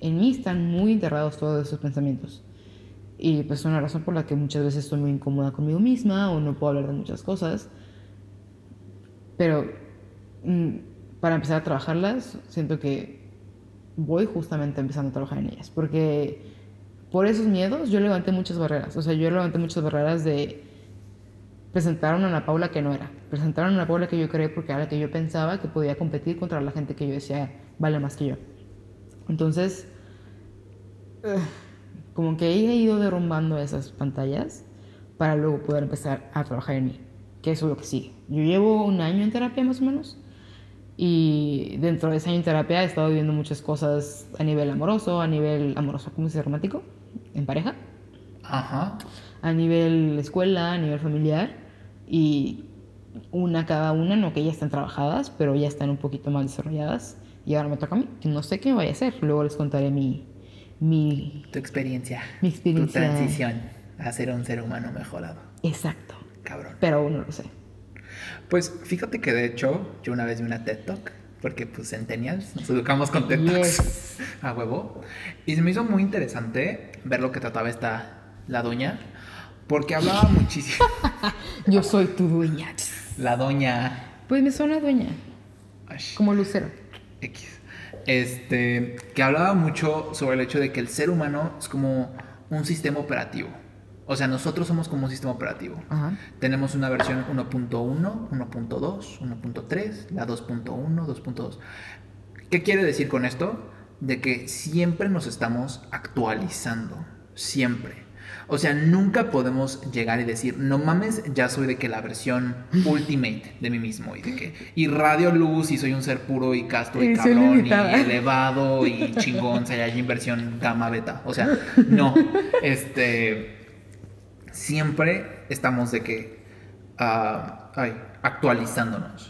en mí están muy enterrados todos esos pensamientos. Y pues es una razón por la que muchas veces estoy muy incómoda conmigo misma o no puedo hablar de muchas cosas. Pero mm, para empezar a trabajarlas, siento que voy justamente empezando a trabajar en ellas. Porque por esos miedos yo levanté muchas barreras. O sea, yo levanté muchas barreras de presentaron a Ana Paula que no era. Presentaron a Ana Paula que yo creé porque era la que yo pensaba que podía competir contra la gente que yo decía vale más que yo. Entonces, eh, como que he ido derrumbando esas pantallas para luego poder empezar a trabajar en mí, que eso es lo que sigue. Yo llevo un año en terapia más o menos y dentro de ese año en terapia he estado viviendo muchas cosas a nivel amoroso, a nivel amoroso, ¿cómo se dice? Romántico, en pareja Ajá. a nivel escuela, a nivel familiar y una cada una, no que ya están trabajadas, pero ya están un poquito más desarrolladas y ahora me toca a mí, que no sé qué me vaya a hacer, luego les contaré mi, mi, Tu experiencia. mi experiencia. Tu transición a ser un ser humano mejorado. Exacto, Cabrón. pero aún no lo sé. Pues fíjate que de hecho, yo una vez vi una TED Talk. Porque pues Centennials, nos educamos con TED Talks Yes. a huevo. Y se me hizo muy interesante ver lo que trataba esta, la doña. Porque hablaba muchísimo. Yo soy tu dueña. La doña Pues me suena dueña, como lucero. X. Este, que hablaba mucho sobre el hecho de que el ser humano es como un sistema operativo. O sea, nosotros somos como un sistema operativo. Ajá. Tenemos una versión 1.1, 1.2, 1.3, la 2.1, 2.2. ¿Qué quiere decir con esto? De que siempre nos estamos actualizando. Siempre. O sea, nunca podemos llegar y decir, no mames, ya soy de que la versión ultimate de mí mismo y de que irradio luz y soy un ser puro y casto y Y cabrón y elevado y chingón, Saiyajin versión gamma beta. O sea, no. Este siempre estamos de que ah, ay, actualizándonos.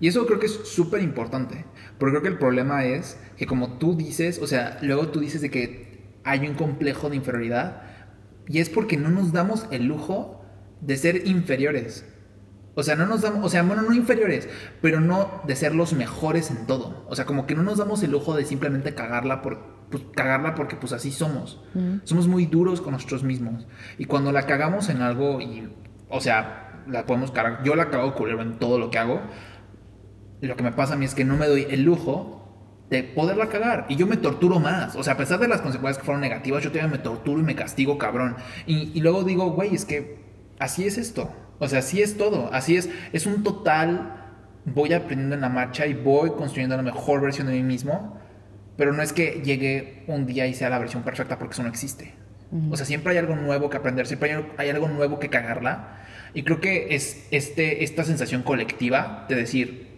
Y eso creo que es súper importante. Porque creo que el problema es que como tú dices, o sea, luego tú dices de que hay un complejo de inferioridad. Y es porque no nos damos el lujo de ser inferiores. O sea, no nos damos, o sea, bueno, no inferiores, pero no de ser los mejores en todo. O sea, como que no nos damos el lujo de simplemente cagarla por, pues, cagarla porque pues así somos. Ujú. Somos muy duros con nosotros mismos. Y cuando la cagamos en algo y, o sea, la podemos cagar, yo la cago culero en todo lo que hago. Lo que me pasa a mí es que no me doy el lujo de poderla cagar. Y yo me torturo más. O sea, a pesar de las consecuencias que fueron negativas, yo todavía me torturo y me castigo, cabrón. Y, y luego digo, güey, es que así es esto. O sea, así es todo. Así es. Es un total. Voy aprendiendo en la marcha y voy construyendo la mejor versión de mí mismo. Pero no es que llegue un día y sea la versión perfecta porque eso no existe. O sea, siempre hay algo nuevo que aprender, siempre hay, hay algo nuevo que cagarla. Y creo que es este, esta sensación colectiva de decir,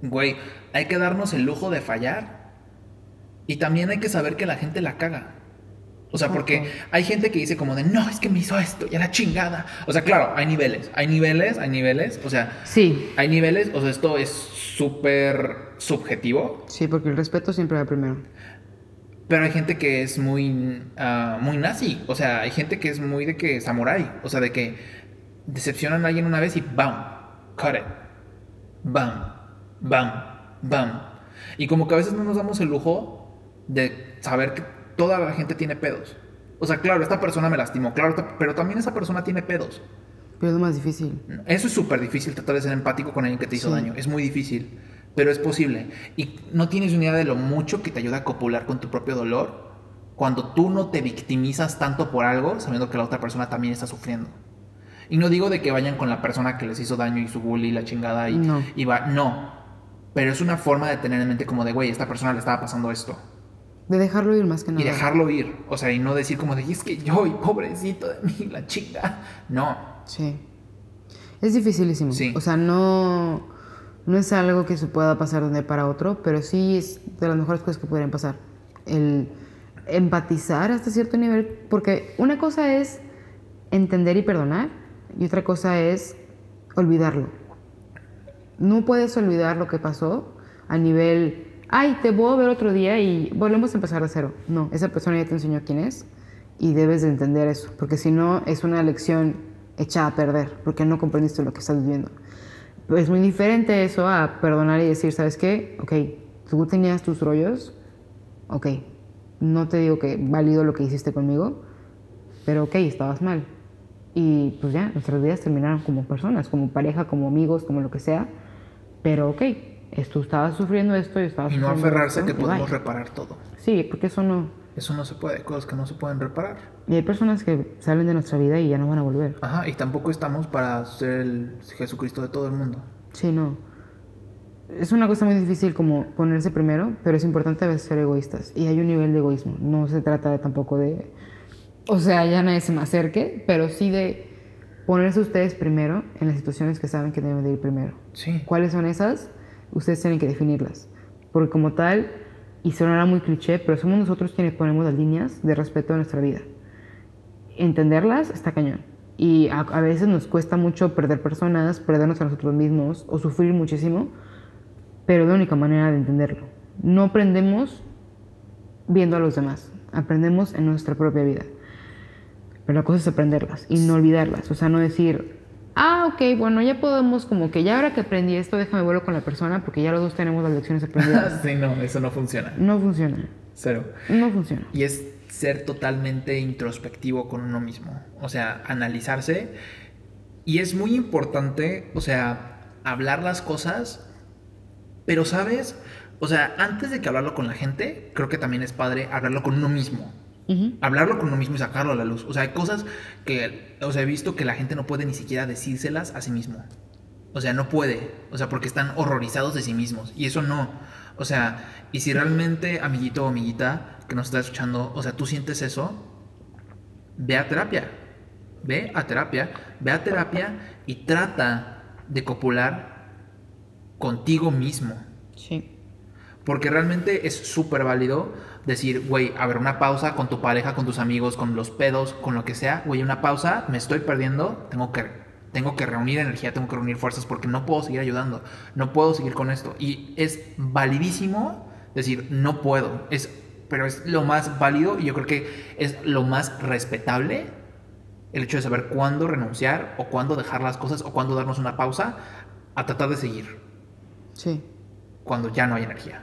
güey, hay que darnos el lujo de fallar. Y también hay que saber que la gente la caga. O sea, porque hay gente que dice como de, no, es que me hizo esto, ya la chingada. O sea, claro, hay niveles, hay niveles, hay niveles. O sea, Sí, hay niveles, o sea, esto es súper subjetivo. sí, porque el respeto siempre va primero. Pero hay gente que es muy, ah, muy nazi. O sea, hay gente que es muy de que samurai. O sea, de que decepcionan a alguien una vez y ¡bam! Cut it. ¡Bam! ¡Bam! ¡Bam! Y como que a veces no nos damos el lujo de saber que toda la gente tiene pedos. O sea, claro, esta persona me lastimó, claro, pero también esa persona tiene pedos. Pero es lo más difícil. Eso es súper difícil, tratar de ser empático con alguien que te hizo Sí. daño. Es muy difícil, pero es posible. Y no tienes una idea de lo mucho que te ayuda a copular con tu propio dolor cuando tú no te victimizas tanto por algo, sabiendo que la otra persona también está sufriendo. Y no digo de que vayan con la persona que les hizo daño y su bully la chingada y, No. y va. No. Pero es una forma de tener en mente como de, güey, esta persona le estaba pasando esto. De dejarlo ir más que nada. Y dejarlo ir. O sea, y no decir como de, es que yo, pobrecito de mí, la chinga. No. Sí. Es dificilísimo. Sí. O sea, no, no es algo que se pueda pasar de un día para otro, pero sí es de las mejores cosas que podrían pasar. El empatizar hasta cierto nivel, porque una cosa es entender y perdonar, y otra cosa es olvidarlo. No puedes olvidar lo que pasó a nivel, ay, te voy a ver otro día y volvemos a empezar de cero. No, esa persona ya te enseñó quién es y debes de entender eso, porque si no es una lección echada a perder, porque no comprendiste lo que estás viviendo. Pero es muy diferente eso a perdonar y decir, ¿sabes qué? Ok, tú tenías tus rollos, ok, no te digo que valido lo que hiciste conmigo, pero ok, estabas mal. Y pues ya, nuestras vidas terminaron como personas, como pareja, como amigos, como lo que sea. Pero ok, tú estabas sufriendo esto y estabas Y no aferrarse a esto, que podemos bye. reparar todo. Sí, porque eso no. Eso no se puede, cosas que no se pueden reparar. Y hay personas que salen de nuestra vida y ya no van a volver. Ajá, y tampoco estamos para ser el Jesucristo de todo el mundo. Sí, no. Es una cosa muy difícil como ponerse primero, pero es importante a veces ser egoístas. Y hay un nivel de egoísmo. No se trata de tampoco de... O sea, ya nadie se me acerque, pero sí de ponerse ustedes primero en las situaciones que saben que deben de ir primero. Sí. ¿Cuáles son esas? Ustedes tienen que definirlas. Porque como tal, y sonará muy cliché, pero somos nosotros quienes ponemos las líneas de respeto a nuestra vida. Entenderlas está cañón. Y a, a veces nos cuesta mucho perder personas, perdernos a nosotros mismos o sufrir muchísimo, pero es la única manera de entenderlo. No aprendemos viendo a los demás, aprendemos en nuestra propia vida. Pero la cosa es aprenderlas y no olvidarlas. O sea, no decir, ah, ok, bueno, ya podemos, como que ya ahora que aprendí esto, déjame vuelo con la persona porque ya los dos tenemos las lecciones aprendidas. sí, no, eso no funciona. No funciona. Cero. No funciona. Y es ser totalmente introspectivo con uno mismo. O sea, analizarse. Y es muy importante, o sea, hablar las cosas. Pero, ¿sabes? O sea, antes de que hablarlo con la gente, creo que también es padre hablarlo con uno mismo. Hablarlo con uno mismo y sacarlo a la luz. O sea, hay cosas que, o sea, he visto que la gente no puede ni siquiera decírselas a sí mismo. O sea, no puede. O sea, porque están horrorizados de sí mismos. Y eso no. O sea, y si realmente, amiguito o amiguita que nos está escuchando, o sea, tú sientes eso, ve a terapia. Ve a terapia. Ve a terapia y trata de copular contigo mismo. Sí. Porque realmente es súper válido decir, güey, a ver, una pausa con tu pareja, con tus amigos, con los pedos, con lo que sea. Güey, una pausa, me estoy perdiendo, tengo que, tengo que reunir energía, tengo que reunir fuerzas porque no puedo seguir ayudando, no puedo seguir con esto. Y es validísimo decir, no puedo. Es, pero es lo más válido y yo creo que es lo más respetable el hecho de saber cuándo renunciar o cuándo dejar las cosas o cuándo darnos una pausa a tratar de seguir Sí. cuando ya no hay energía.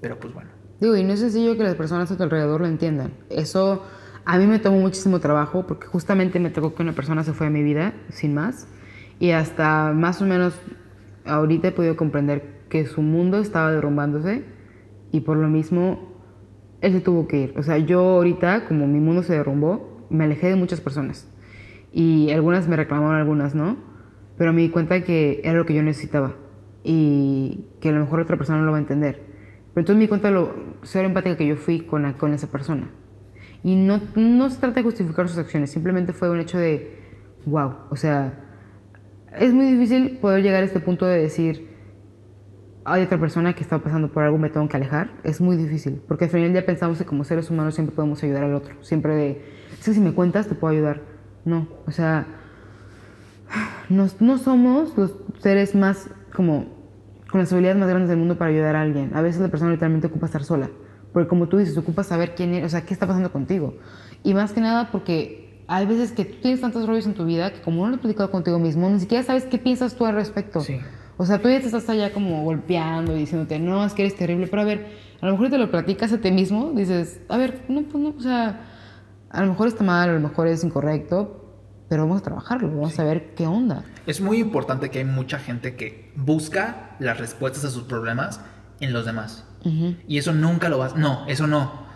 Pero pues bueno. Digo, y no es sencillo que las personas a tu alrededor lo entiendan. Eso a mí me tomó muchísimo trabajo porque justamente me tocó que una persona se fue de mi vida sin más. Y hasta más o menos ahorita he podido comprender que su mundo estaba derrumbándose y por lo mismo él se tuvo que ir. O sea, yo ahorita, como mi mundo se derrumbó, me alejé de muchas personas. Y algunas me reclamaron, algunas no. Pero me di cuenta que era lo que yo necesitaba. Y que a lo mejor otra persona no lo va a entender. Pero entonces me di cuenta lo ser empática que yo fui con, la- con esa persona. Y no, no se trata de justificar sus acciones, simplemente fue un hecho de, wow, o sea, es muy difícil poder llegar a este punto de decir, hay otra persona que está pasando por algo, me tengo que alejar. Es muy difícil, porque al final día pensamos que como seres humanos siempre podemos ayudar al otro. Siempre de, es que si me cuentas te puedo ayudar. No, o sea, no, no somos los seres más como con las habilidades más grandes del mundo para ayudar a alguien. A veces la persona literalmente ocupa estar sola. Porque como tú dices, ocupa saber quién es, o sea, qué está pasando contigo. Y más que nada porque hay veces que tú tienes tantos rollos en tu vida que como no lo has platicado contigo mismo, ni siquiera sabes qué piensas tú al respecto. Sí. O sea, tú ya te estás allá como golpeando y diciéndote, no, es que eres terrible. Pero a ver, a lo mejor te lo platicas a ti mismo, dices, a ver, no, pues no, o sea, a lo mejor está mal, a lo mejor es incorrecto, pero vamos a trabajarlo, vamos a ver qué onda. Es muy importante que hay mucha gente que busca las respuestas a sus problemas en los demás. Ujú. Y eso nunca lo vas. No, eso no.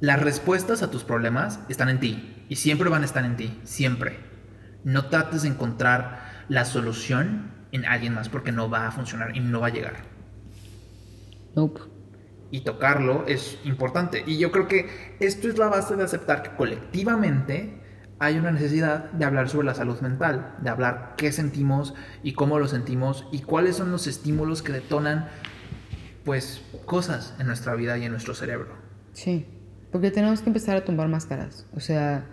Las respuestas a tus problemas están en ti. Y siempre van a estar en ti. Siempre. No trates de encontrar la solución en alguien más porque no va a funcionar y no va a llegar. Nope. Y tocarlo es importante. Y yo creo que esto es la base de aceptar que colectivamente hay una necesidad de hablar sobre la salud mental, de hablar qué sentimos y cómo lo sentimos y cuáles son los estímulos que detonan pues cosas en nuestra vida y en nuestro cerebro. Sí, porque tenemos que empezar a tumbar máscaras. O sea,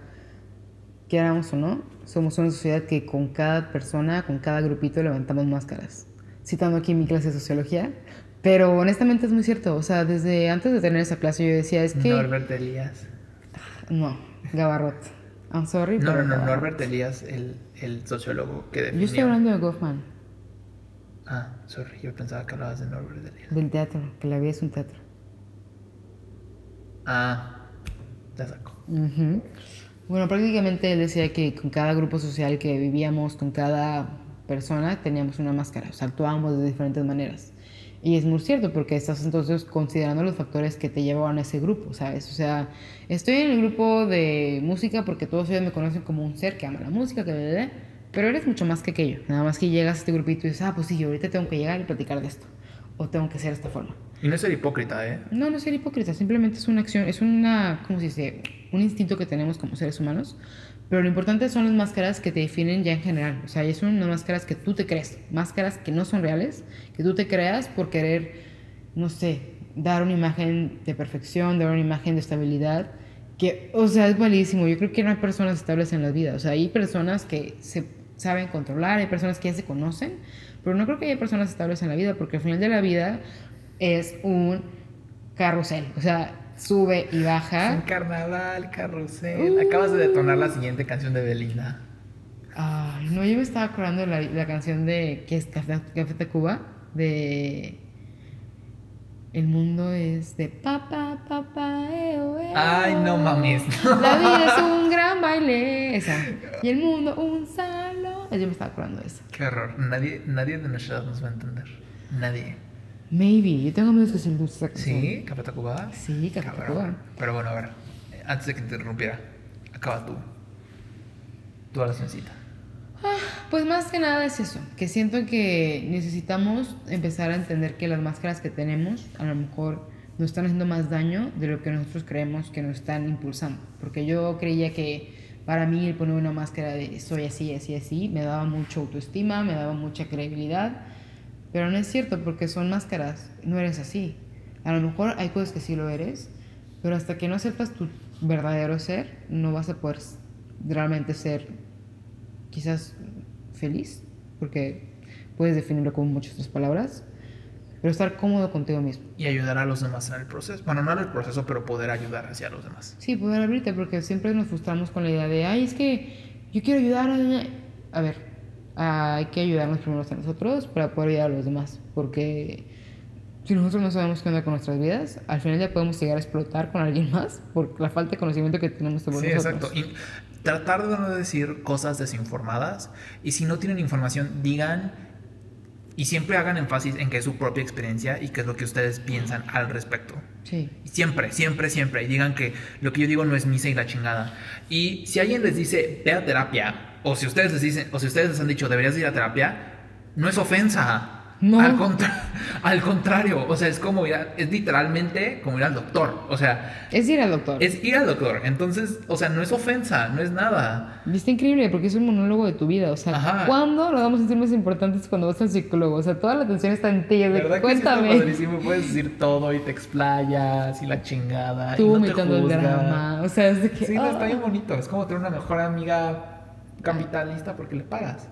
queramos o no, somos una sociedad que con cada persona, con cada grupito levantamos máscaras. Citando aquí mi clase de sociología. Pero honestamente es muy cierto. O sea, desde antes de tener esa clase yo decía, es que... Norbert Elías. No, Gabarrot. I'm sorry. No, no, no. Norbert Elías, el, el sociólogo que definió. Yo estoy hablando de Goffman, Ah, sorry, yo pensaba que hablabas de Norbert Elías. del teatro, que la vida es un teatro. Ah, te saco. Ujú. Bueno, prácticamente él decía que con cada grupo social que vivíamos, con cada persona, teníamos una máscara, o sea, actuábamos de diferentes maneras. Y es muy cierto, porque estás entonces considerando los factores que te llevaban a ese grupo, ¿sabes? O sea, estoy en el grupo de música porque todos ellos me conocen como un ser que ama la música, que pero eres mucho más que aquello. Nada más que llegas a este grupito y dices, ah, pues sí, yo ahorita tengo que llegar y platicar de esto, o tengo que ser de esta forma. Y no es ser hipócrita, ¿eh? No, no es ser hipócrita, simplemente es una acción, es una, ¿cómo se dice? Un instinto que tenemos como seres humanos. Pero lo importante son las máscaras que te definen ya en general. O sea, son unas máscaras que tú te crees, máscaras que no son reales, que tú te creas por querer, no sé, dar una imagen de perfección, dar una imagen de estabilidad. Que, o sea, es malísimo. Yo creo que no hay personas estables en la vida. O sea, hay personas que se saben controlar, hay personas que ya se conocen, pero no creo que haya personas estables en la vida, porque al final de la vida es un carrusel. O sea, sube y Un baja. carnaval, carrusel. Acabas de detonar la siguiente canción de Belinda. Ay, no, yo me estaba acordando de la, la canción de ¿qué es Café, Café Tacuba? De El mundo es de papá, papá, eo, eo. Ay, no mames. La vida es un gran baile. Esa. Y el mundo un salón. Yo me estaba acordando de eso. Qué horror. Nadie, nadie de nuestra edad nos va a entender. Nadie. Maybe. Yo tengo amigos que esa canción. ¿Sí? ¿Café Tacuba? Sí, Café. Tacuba. Pero bueno, a ver. Antes de que te interrumpiera, acaba tú. Tu Pues más que nada es eso, que siento que necesitamos empezar a entender que las máscaras que tenemos a lo mejor nos están haciendo más daño de lo que nosotros creemos que nos están impulsando. Porque yo creía que para mí el poner una máscara de soy así, así, así, me daba mucha autoestima, me daba mucha credibilidad. Pero no es cierto porque son máscaras, no eres así. A lo mejor hay cosas que sí lo eres, pero hasta que no sepas tu verdadero ser, no vas a poder realmente ser quizás feliz, porque puedes definirlo con muchas otras palabras, pero estar cómodo contigo mismo. Y ayudar a los demás en el proceso. Bueno, no en el proceso, pero poder ayudar hacia los demás. Sí, poder abrirte, porque siempre nos frustramos con la idea de, ay, es que yo quiero ayudar a... A ver, hay que ayudarnos primero a nosotros para poder ayudar a los demás, porque si nosotros no sabemos qué onda con nuestras vidas, al final ya podemos llegar a explotar con alguien más por la falta de conocimiento que tenemos sobre Sí, nosotros. exacto. Y tratar de no decir cosas desinformadas. Y si no tienen información, digan y siempre hagan énfasis en que es su propia experiencia y que es lo que ustedes piensan al respecto. Sí. Siempre, siempre, siempre. Y digan que lo que yo digo no es misa y la chingada. Y si alguien les dice, ve a terapia, o si ustedes les dicen, o si ustedes les han dicho, deberías ir a terapia, no es ofensa. No. Al, contra- al contrario, o sea, es como ir a- es literalmente como ir al doctor. O sea, Es ir al doctor. es ir al doctor. Entonces, o sea, no es ofensa, no es nada. Está increíble porque es un monólogo de tu vida. O sea, Ajá. ¿cuándo nos vamos a sentir más importantes cuando vas al psicólogo? O sea, toda la atención está en ti. es de, ¿Verdad que cuéntame. está? Puedes decir todo y te explayas y la chingada. Tú y no el drama. O sea, es de que. Sí, está ah. bien bonito. Es como tener una mejor amiga capitalista porque le pagas.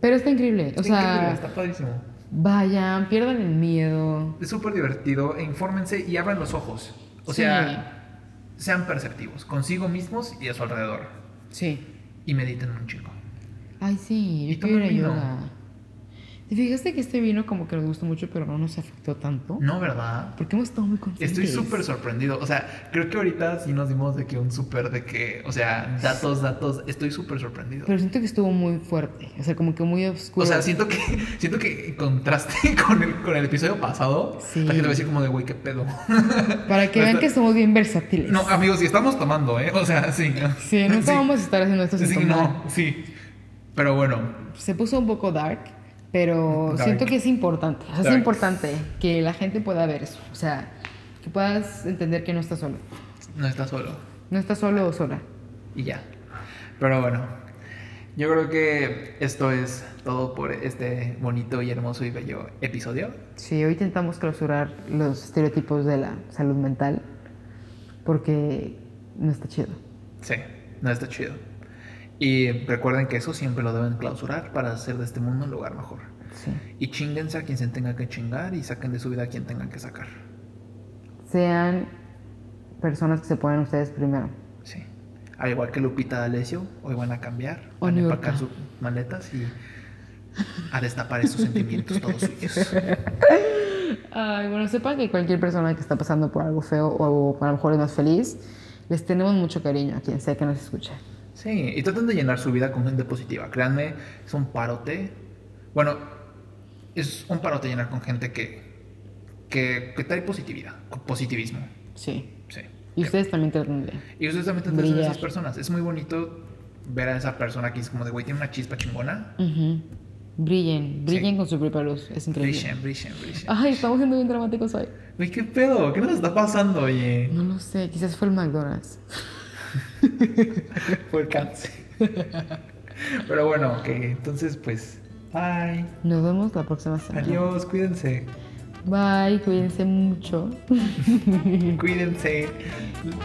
Pero está increíble. O Está sea, increíble, está padrísimo. Vayan, pierdan el miedo. Es súper divertido. e Infórmense y abran los ojos. O Sí. sea, sean perceptivos consigo mismos y a su alrededor. Sí. Y mediten un chingo. Ay, sí, Y tomen vino. yoga. ¿Te fijaste que este vino como que nos gustó mucho, pero no nos afectó tanto? No, ¿verdad? Porque hemos estado muy conscientes. Estoy súper sorprendido. O sea, creo que ahorita sí nos dimos de que un súper de que, o sea, datos, datos. Estoy súper sorprendido. Pero siento que estuvo muy fuerte. O sea, como que muy oscuro. O sea, siento que, siento que contraste con el, con el episodio pasado, Sí. la gente va a decir como de, güey, qué pedo. Para que vean que somos bien versátiles. No, amigos, si estamos tomando, ¿eh? O sea, sí. Sí, nunca Sí. vamos a estar haciendo esto sin Sí, tomar. no, sí. Pero bueno, Se puso un poco dark, pero Dark. siento que es importante. Es importante que la gente pueda ver eso. O sea, que puedas entender que no estás solo. no está solo. No estás solo o sola. Y ya. Pero bueno, yo creo que esto es todo por este bonito y hermoso y bello episodio. Sí, hoy intentamos clausurar los estereotipos de la salud mental porque no está chido. Sí, no está chido. Y recuerden que eso siempre lo deben clausurar para hacer de este mundo un lugar mejor. Sí. Y chinguense a quien se tenga que chingar y saquen de su vida a quien tengan que sacar. Sean personas que se ponen ustedes primero. Sí. Al igual que Lupita D'Alessio, hoy van a cambiar, O van a empacar sus maletas y a destapar esos sentimientos todos suyos. Ay, bueno, sepan que cualquier persona que está pasando por algo feo o a lo mejor es más feliz, les tenemos mucho cariño a quien sea que nos escuche. Sí, y traten de llenar su vida con gente positiva. Créanme, es un parote. Bueno, es un parote llenar con gente que, que, que trae positividad, positivismo. Sí. Sí. Y ustedes también tratan de... Y ustedes también traten de ser esas personas. Es muy bonito ver a esa persona que es como de, güey, tiene una chispa chingona. Ujú. Brillen, brillen Sí. con su propia luz. Es increíble. Brillen, brillen, brillen. Ay, estamos siendo bien dramáticos hoy. Güey, ¿qué pedo? ¿Qué nos está pasando, oye? No lo sé, quizás fue el McDonald's. Fue el cáncer. Pero bueno, ok. Entonces, pues, bye. Nos vemos la próxima semana. Adiós, cuídense. Bye, cuídense mucho. Cuídense.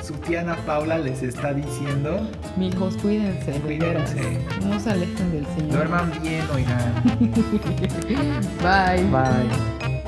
Su tía Ana Paula les está diciendo. Mijos, cuídense. Cuídense. No se alejen del Señor. Duerman bien, oigan. Bye. Bye.